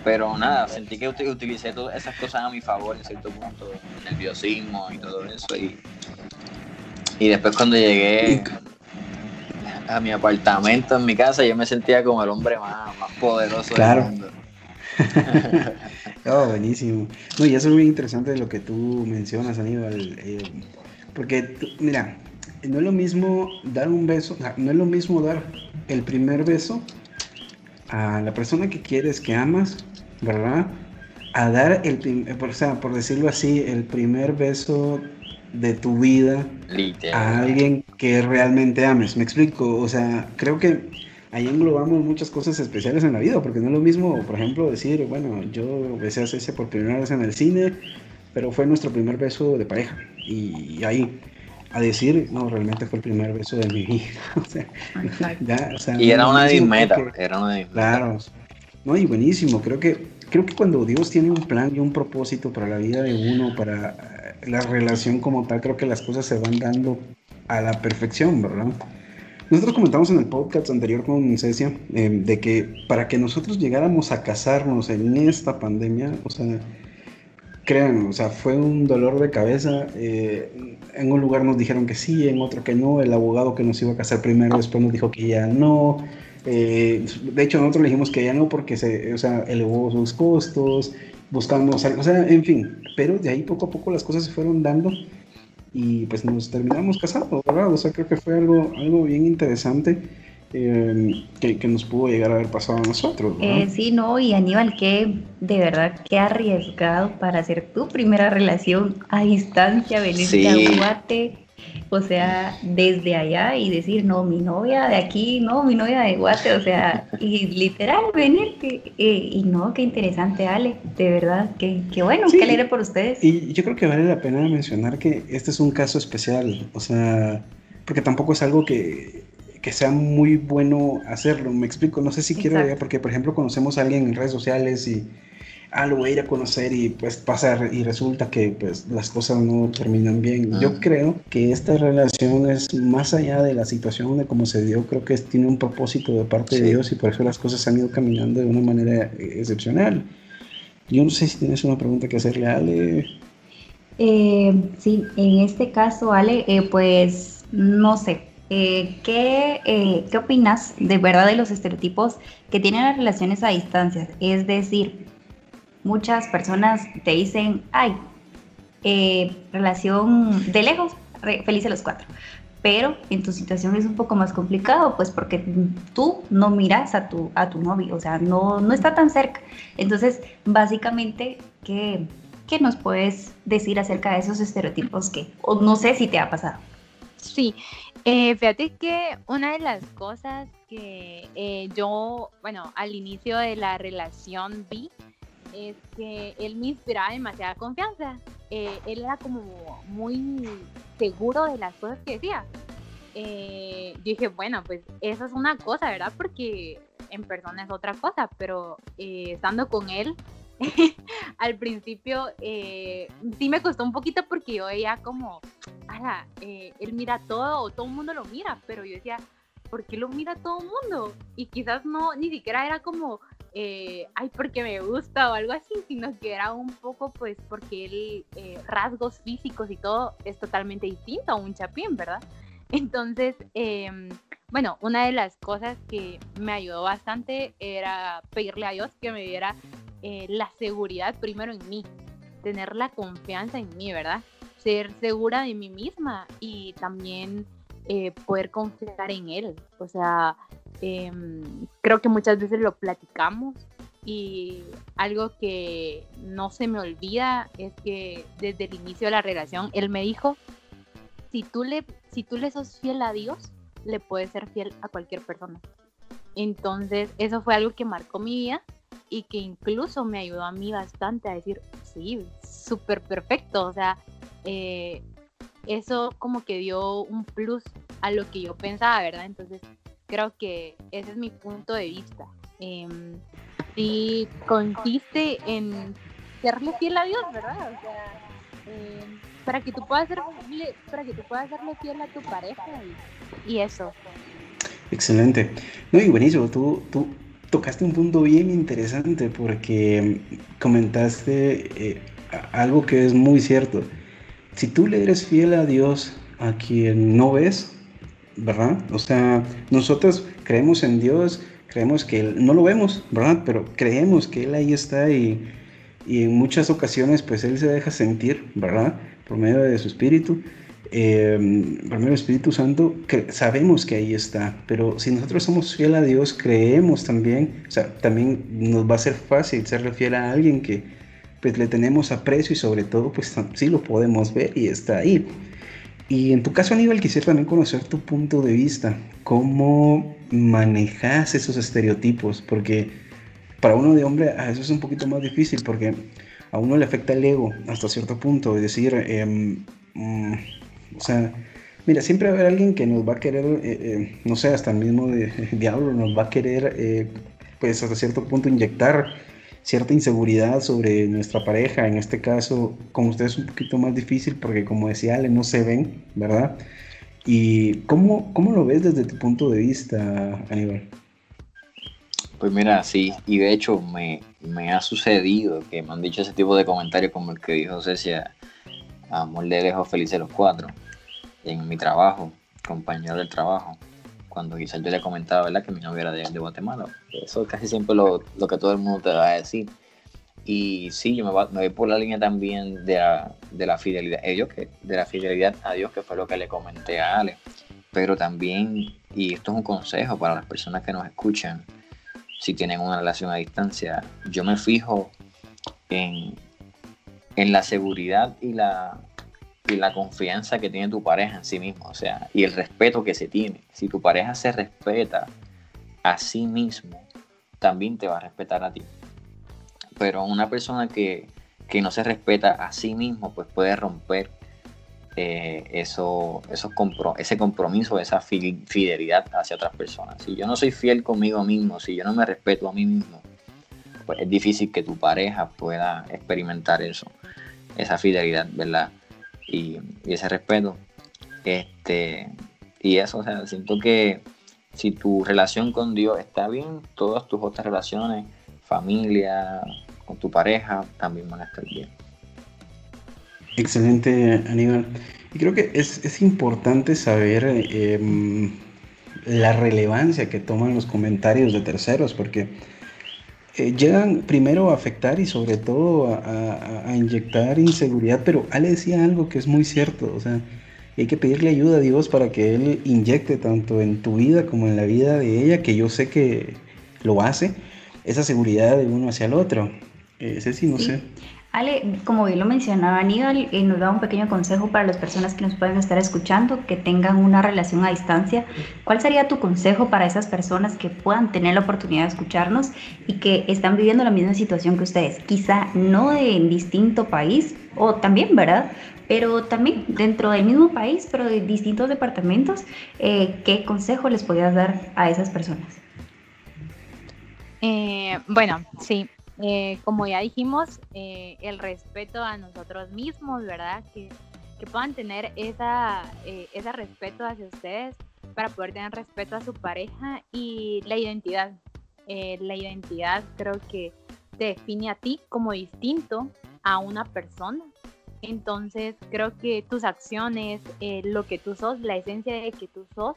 Pero nada, sentí que utilicé todas esas cosas a mi favor en cierto punto, nerviosismo y todo eso. Y, y después cuando llegué a mi apartamento en mi casa, yo me sentía como el hombre más, poderoso del mundo.
oh, buenísimo. No, y eso es muy interesante lo que tú mencionas, Aníbal. Eh, porque, mira, no es lo mismo dar un beso, no es lo mismo dar el primer beso a la persona que quieres, que amas, ¿verdad? A dar el, o sea, por decirlo así, el primer beso de tu vida a alguien que realmente ames. Me explico, o sea, creo que ahí englobamos muchas cosas especiales en la vida, porque no es lo mismo, por ejemplo, decir, bueno, yo besé a Cecia por primera vez en el cine, pero fue nuestro primer beso de pareja, y ahí a decir, no, realmente fue el primer beso de mi vida.
o sea, y era una dismeta, era una
Claro, no, y buenísimo, creo que, creo que cuando Dios tiene un plan y un propósito para la vida de uno, para eh, la relación como tal, creo que las cosas se van dando a la perfección, ¿verdad? Nosotros comentamos en el podcast anterior con Cecia eh, de que para que nosotros llegáramos a casarnos en esta pandemia, o sea, crean, o sea, fue un dolor de cabeza. Eh, en un lugar nos dijeron que sí, en otro que no. El abogado que nos iba a casar primero después nos dijo que ya no. Eh, de hecho, nosotros le dijimos que ya no porque se, o sea, elevó sus costos, buscamos o sea, en fin. Pero de ahí poco a poco las cosas se fueron dando y pues nos terminamos casando, ¿verdad? O sea, creo que fue algo, algo bien interesante. Em, que, nos pudo llegar a haber pasado a nosotros.
Eh, sí, no, y Aníbal, que de verdad, qué arriesgado para hacer tu primera relación a distancia, venir a Guate, o sea, desde allá y decir, no, mi novia de aquí, no, mi novia de Guate, o sea, y literal venir, eh, y no, qué interesante, Ale, de verdad, qué, qué bueno, qué alegre por ustedes.
Y yo creo que vale la pena mencionar que este es un caso especial, o sea, porque tampoco es algo que que sea muy bueno hacerlo. Me explico, no sé si quiero, porque por ejemplo conocemos a alguien en redes sociales y, ah, lo voy a ir a conocer y pues pasa y resulta que pues las cosas no terminan bien. Yo ah. creo que esta relación es más allá de la situación de cómo se dio, creo que tiene un propósito de parte de Dios y por eso las cosas han ido caminando de una manera eh, excepcional. Yo no sé si tienes una pregunta que hacerle a Ale.
Eh, sí, en este caso, Ale, eh, pues no sé, eh, ¿qué, eh, ¿qué, opinas de verdad de los estereotipos que tienen las relaciones a distancia? Es decir, muchas personas te dicen, ay, eh, relación de lejos, feliz a los cuatro. Pero en tu situación es un poco más complicado, pues porque tú no miras a tu, a tu novio, o sea, no, no está tan cerca. Entonces, básicamente, ¿qué, ¿qué nos puedes decir acerca de esos estereotipos que, o no sé si te ha pasado?
Sí, eh, fíjate que una de las cosas que eh, yo, bueno, al inicio de la relación vi es que él me inspiraba demasiada confianza. Eh, él era como muy seguro de las cosas que decía. dije, bueno, pues eso es una cosa, ¿verdad? Porque en persona es otra cosa, pero estando con él, al principio sí me costó un poquito porque yo veía como eh, él mira todo, todo el mundo lo mira, pero yo decía, ¿por qué lo mira todo el mundo? Y quizás no, ni siquiera era como, eh, ay, porque me gusta o algo así, sino que era un poco, pues, porque él, eh, rasgos físicos y todo es totalmente distinto a un chapín, ¿verdad? Entonces, em, bueno, una de las cosas que me ayudó bastante era pedirle a Dios que me diera la seguridad primero en mí, tener la confianza en mí, ¿verdad? ser segura de mí misma y también eh, poder confiar en él. O sea, em, creo que muchas veces lo platicamos y algo que no se me olvida es que desde el inicio de la relación él me dijo, si tú le, si tú le sos fiel a Dios, le puedes ser fiel a cualquier persona. Entonces, eso fue algo que marcó mi vida y que incluso me ayudó a mí bastante a decir, sí, súper perfecto, o sea, eh, eso como que dio un plus a lo que yo pensaba, ¿verdad? Entonces creo que ese es mi punto de vista. Eh, sí consiste en serle fiel a Dios, ¿verdad? O sea, em, para que tú puedas serle, para que tú puedas serle fiel a tu pareja y, eso.
Excelente. No, y buenísimo, tú, tú tocaste un punto bien interesante porque comentaste eh, algo que es muy cierto. Si tú le eres fiel a Dios a quien no ves, ¿verdad? O sea, nosotros creemos en Dios, creemos que Él, no lo vemos, ¿verdad? Pero creemos que Él ahí está y, y en muchas ocasiones pues Él se deja sentir, ¿verdad? Por medio de su espíritu eh, por Espíritu Santo, sabemos que ahí está, pero si nosotros somos fieles a Dios, creemos también, o sea, también nos va a ser fácil ser fiel a alguien que pues le tenemos aprecio y sobre todo pues sí lo podemos ver y está ahí. Y en tu caso, Aníbal, quisiera también conocer tu punto de vista, cómo manejas esos estereotipos, porque para uno de hombre a eso es un poquito más difícil, porque a uno le afecta el ego hasta cierto punto, es decir, eh, o sea, mira, siempre va a haber alguien que nos va a querer, eh, eh, no sé, hasta el mismo diablo nos va a querer, eh, pues hasta cierto punto, inyectar cierta inseguridad sobre nuestra pareja. En este caso, con ustedes es un poquito más difícil porque, como decía Ale, no se ven, ¿verdad? ¿Y cómo, cómo lo ves desde tu punto de vista, Aníbal?
Pues mira, sí, y de hecho me, me, ha sucedido que me han dicho ese tipo de comentarios como el que dijo Cecia, amor de lejos felices los cuatro en mi trabajo, compañero del trabajo, cuando quizás yo le comentaba, ¿verdad? Que mi novia era de, Guatemala. Eso es casi siempre lo, lo, que todo el mundo te va a decir. Y sí, yo me, voy por la línea también de la, de la fidelidad, ellos que, de la fidelidad a Dios, que fue lo que le comenté a Ale. Pero también, y esto es un consejo para las personas que nos escuchan, si tienen una relación a distancia, yo me fijo en, en la seguridad y la, y la confianza que tiene tu pareja en sí mismo, o sea, y el respeto que se tiene. Si tu pareja se respeta a sí mismo, también te va a respetar a ti. Pero una persona que, no se respeta a sí mismo, pues puede romper eh, eso, esos ese compromiso, esa fidelidad hacia otras personas. Si yo no soy fiel conmigo mismo, si yo no me respeto a mí mismo, pues es difícil que tu pareja pueda experimentar eso, esa fidelidad, ¿verdad? y, ese respeto. Este, y eso, o sea, siento que si tu relación con Dios está bien, todas tus otras relaciones, familia, con tu pareja, también van a estar bien.
Excelente, Aníbal. Y creo que es, es importante saber em, la relevancia que toman los comentarios de terceros, porque eh, llegan primero a afectar y sobre todo a, inyectar inseguridad, pero Ale decía algo que es muy cierto, o sea, hay que pedirle ayuda a Dios para que Él inyecte tanto en tu vida como en la vida de ella, que yo sé que lo hace, esa seguridad de uno hacia el otro. Ese sí, no sé.
Ale, como bien lo mencionaba Aníbal, eh, nos da un pequeño consejo para las personas que nos pueden estar escuchando, que tengan una relación a distancia. ¿Cuál sería tu consejo para esas personas que puedan tener la oportunidad de escucharnos y que están viviendo la misma situación que ustedes? Quizá no en distinto país, o también, ¿verdad? Pero también dentro del mismo país, pero de distintos departamentos. Eh, ¿Qué consejo les podrías dar a esas personas?
Eh, bueno, sí, eh, como ya dijimos, eh, el respeto a nosotros mismos, ¿verdad? Que, que puedan tener esa, eh, ese respeto hacia ustedes para poder tener respeto a su pareja y la identidad. la identidad creo que te define a ti como distinto a una persona entonces creo que tus acciones, eh, lo que tú sos, la esencia de que tú sos,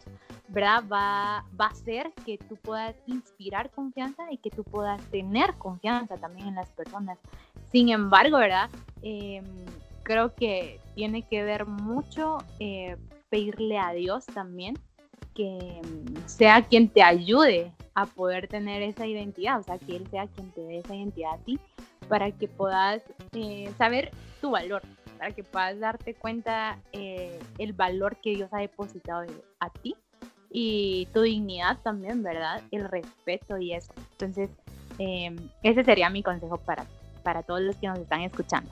¿verdad? Va, va a hacer que tú puedas inspirar confianza y que tú puedas tener confianza también en las personas. Sin embargo, ¿verdad? Em, creo que tiene que ver mucho eh, pedirle a Dios también que mm, sea quien te ayude a poder tener esa identidad, o sea, que Él sea quien te dé esa identidad a ti para que puedas eh, saber tu valor, para que puedas darte cuenta eh, el valor que Dios ha depositado a ti y tu dignidad también, ¿verdad? El respeto y eso. Entonces, em, ese sería mi consejo para, para todos los que nos están escuchando.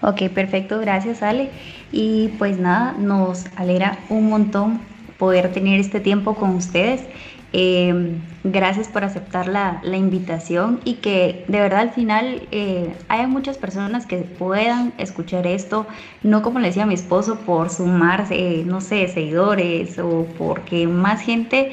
Ok, perfecto, gracias Ale. Y pues nada, nos alegra un montón poder tener este tiempo con ustedes Eh, gracias por aceptar la, invitación y que de verdad al final eh, haya muchas personas que puedan escuchar esto, no como le decía mi esposo, por sumarse, no sé, seguidores o porque más gente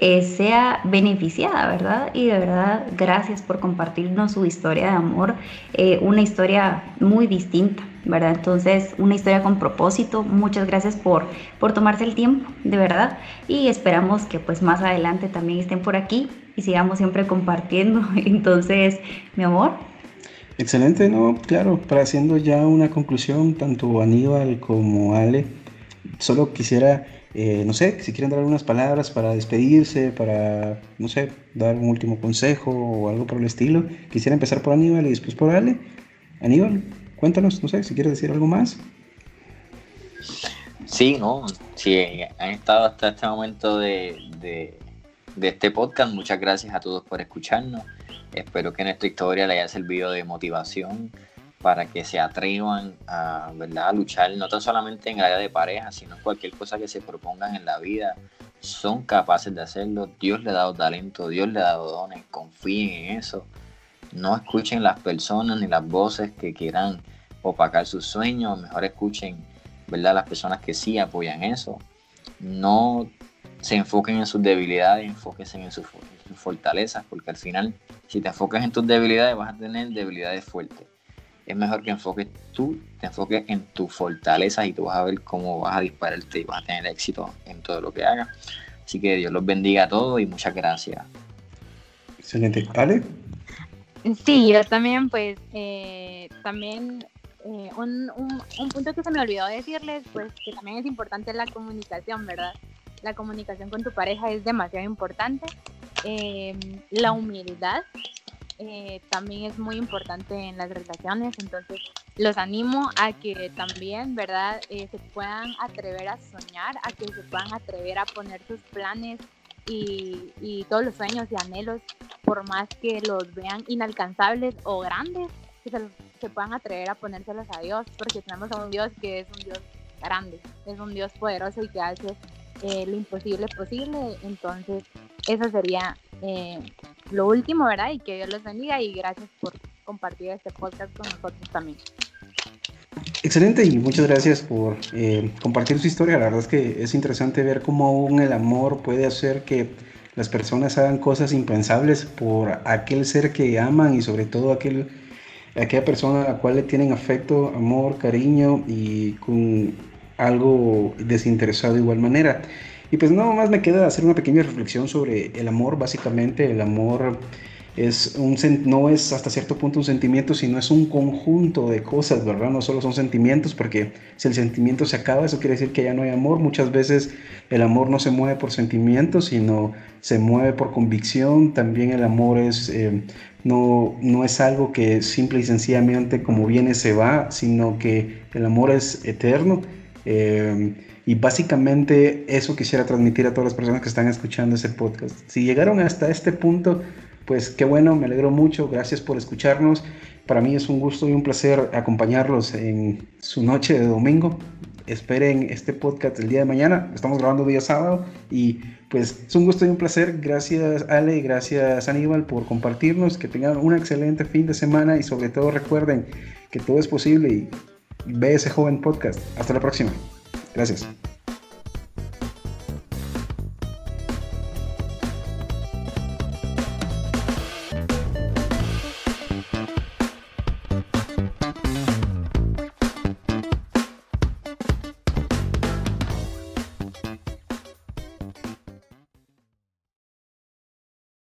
eh, sea beneficiada, ¿verdad? Y de verdad, gracias por compartirnos su historia de amor, eh, una historia muy distinta, ¿verdad? Entonces, una historia con propósito. Muchas gracias por, por tomarse el tiempo, de verdad. Y esperamos que pues más adelante también estén por aquí y sigamos siempre compartiendo. Entonces, mi amor.
Excelente, ¿no? Claro, para haciendo ya una conclusión, tanto Aníbal como Ale, solo quisiera eh, no sé, si quieren dar unas palabras para despedirse, para, no sé, dar un último consejo o algo por el estilo. Quisiera empezar por Aníbal y después por Ale. Aníbal, cuéntanos, no sé, si quieres decir algo más.
Sí, no, si han estado hasta este momento de, de, este podcast, muchas gracias a todos por escucharnos. Espero que nuestra historia le haya servido de motivación para que se atrevan a, ¿verdad? a luchar, no tan solamente en el área de pareja, sino en cualquier cosa que se propongan en la vida. Son capaces de hacerlo. Dios le ha dado talento, Dios le ha dado dones. Confíen en eso. No escuchen las personas ni las voces que quieran opacar sus sueños. Mejor escuchen ¿verdad? las personas que sí apoyan eso. No se enfoquen en sus debilidades, enfóquense en sus, fortalezas, porque al final, si te enfocas en tus debilidades, vas a tener debilidades fuertes es mejor que enfoques tú, te enfoques en tu fortaleza y tú vas a ver cómo vas a dispararte y vas a tener éxito en todo lo que hagas. Así que Dios los bendiga a todos y muchas gracias.
Excelente. ¿Ale?
Sí, yo también, pues, eh, también eh, un, un, punto que se me olvidó decirles, pues, que también es importante la comunicación, ¿verdad? La comunicación con tu pareja es demasiado importante. Eh, la humildad, eh, también es muy importante en las relaciones, entonces los animo a que también, ¿verdad?, se puedan atrever a soñar, a que se puedan atrever a poner sus planes y, y todos los sueños y anhelos, por más que los vean inalcanzables o grandes, que se, se puedan atrever a ponérselos a Dios, porque tenemos a un Dios que es un Dios grande, es un Dios poderoso y que hace eh, lo imposible posible. Entonces, eso sería eh, lo último, ¿verdad? Y que Dios los bendiga y gracias por compartir este podcast con nosotros también.
Excelente y muchas gracias por eh, compartir su historia. La verdad es que es interesante ver cómo aún el amor puede hacer que las personas hagan cosas impensables por aquel ser que aman y sobre todo aquel, aquella persona a la cual le tienen afecto, amor, cariño y con algo desinteresado de igual manera. Y pues nada más me queda hacer una pequeña reflexión sobre el amor. Básicamente el amor es un, no es hasta cierto punto un sentimiento, sino es un conjunto de cosas, ¿verdad? No solo son sentimientos, porque si el sentimiento se acaba, eso quiere decir que ya no hay amor. Muchas veces el amor no se mueve por sentimientos, sino se mueve por convicción. También el amor es, eh, no, no es algo que simple y sencillamente como viene se va, sino que el amor es eterno. Eh, y básicamente eso quisiera transmitir a todas las personas que están escuchando ese podcast. Si llegaron hasta este punto, pues qué bueno, me alegro mucho, gracias por escucharnos. Para mí es un gusto y un placer acompañarlos en su noche de domingo. Esperen este podcast el día de mañana, estamos grabando día sábado y pues es un gusto y un placer. Gracias Ale gracias Aníbal por compartirnos, que tengan un excelente fin de semana y sobre todo recuerden que todo es posible y ve ese joven podcast. Hasta la próxima. Gracias.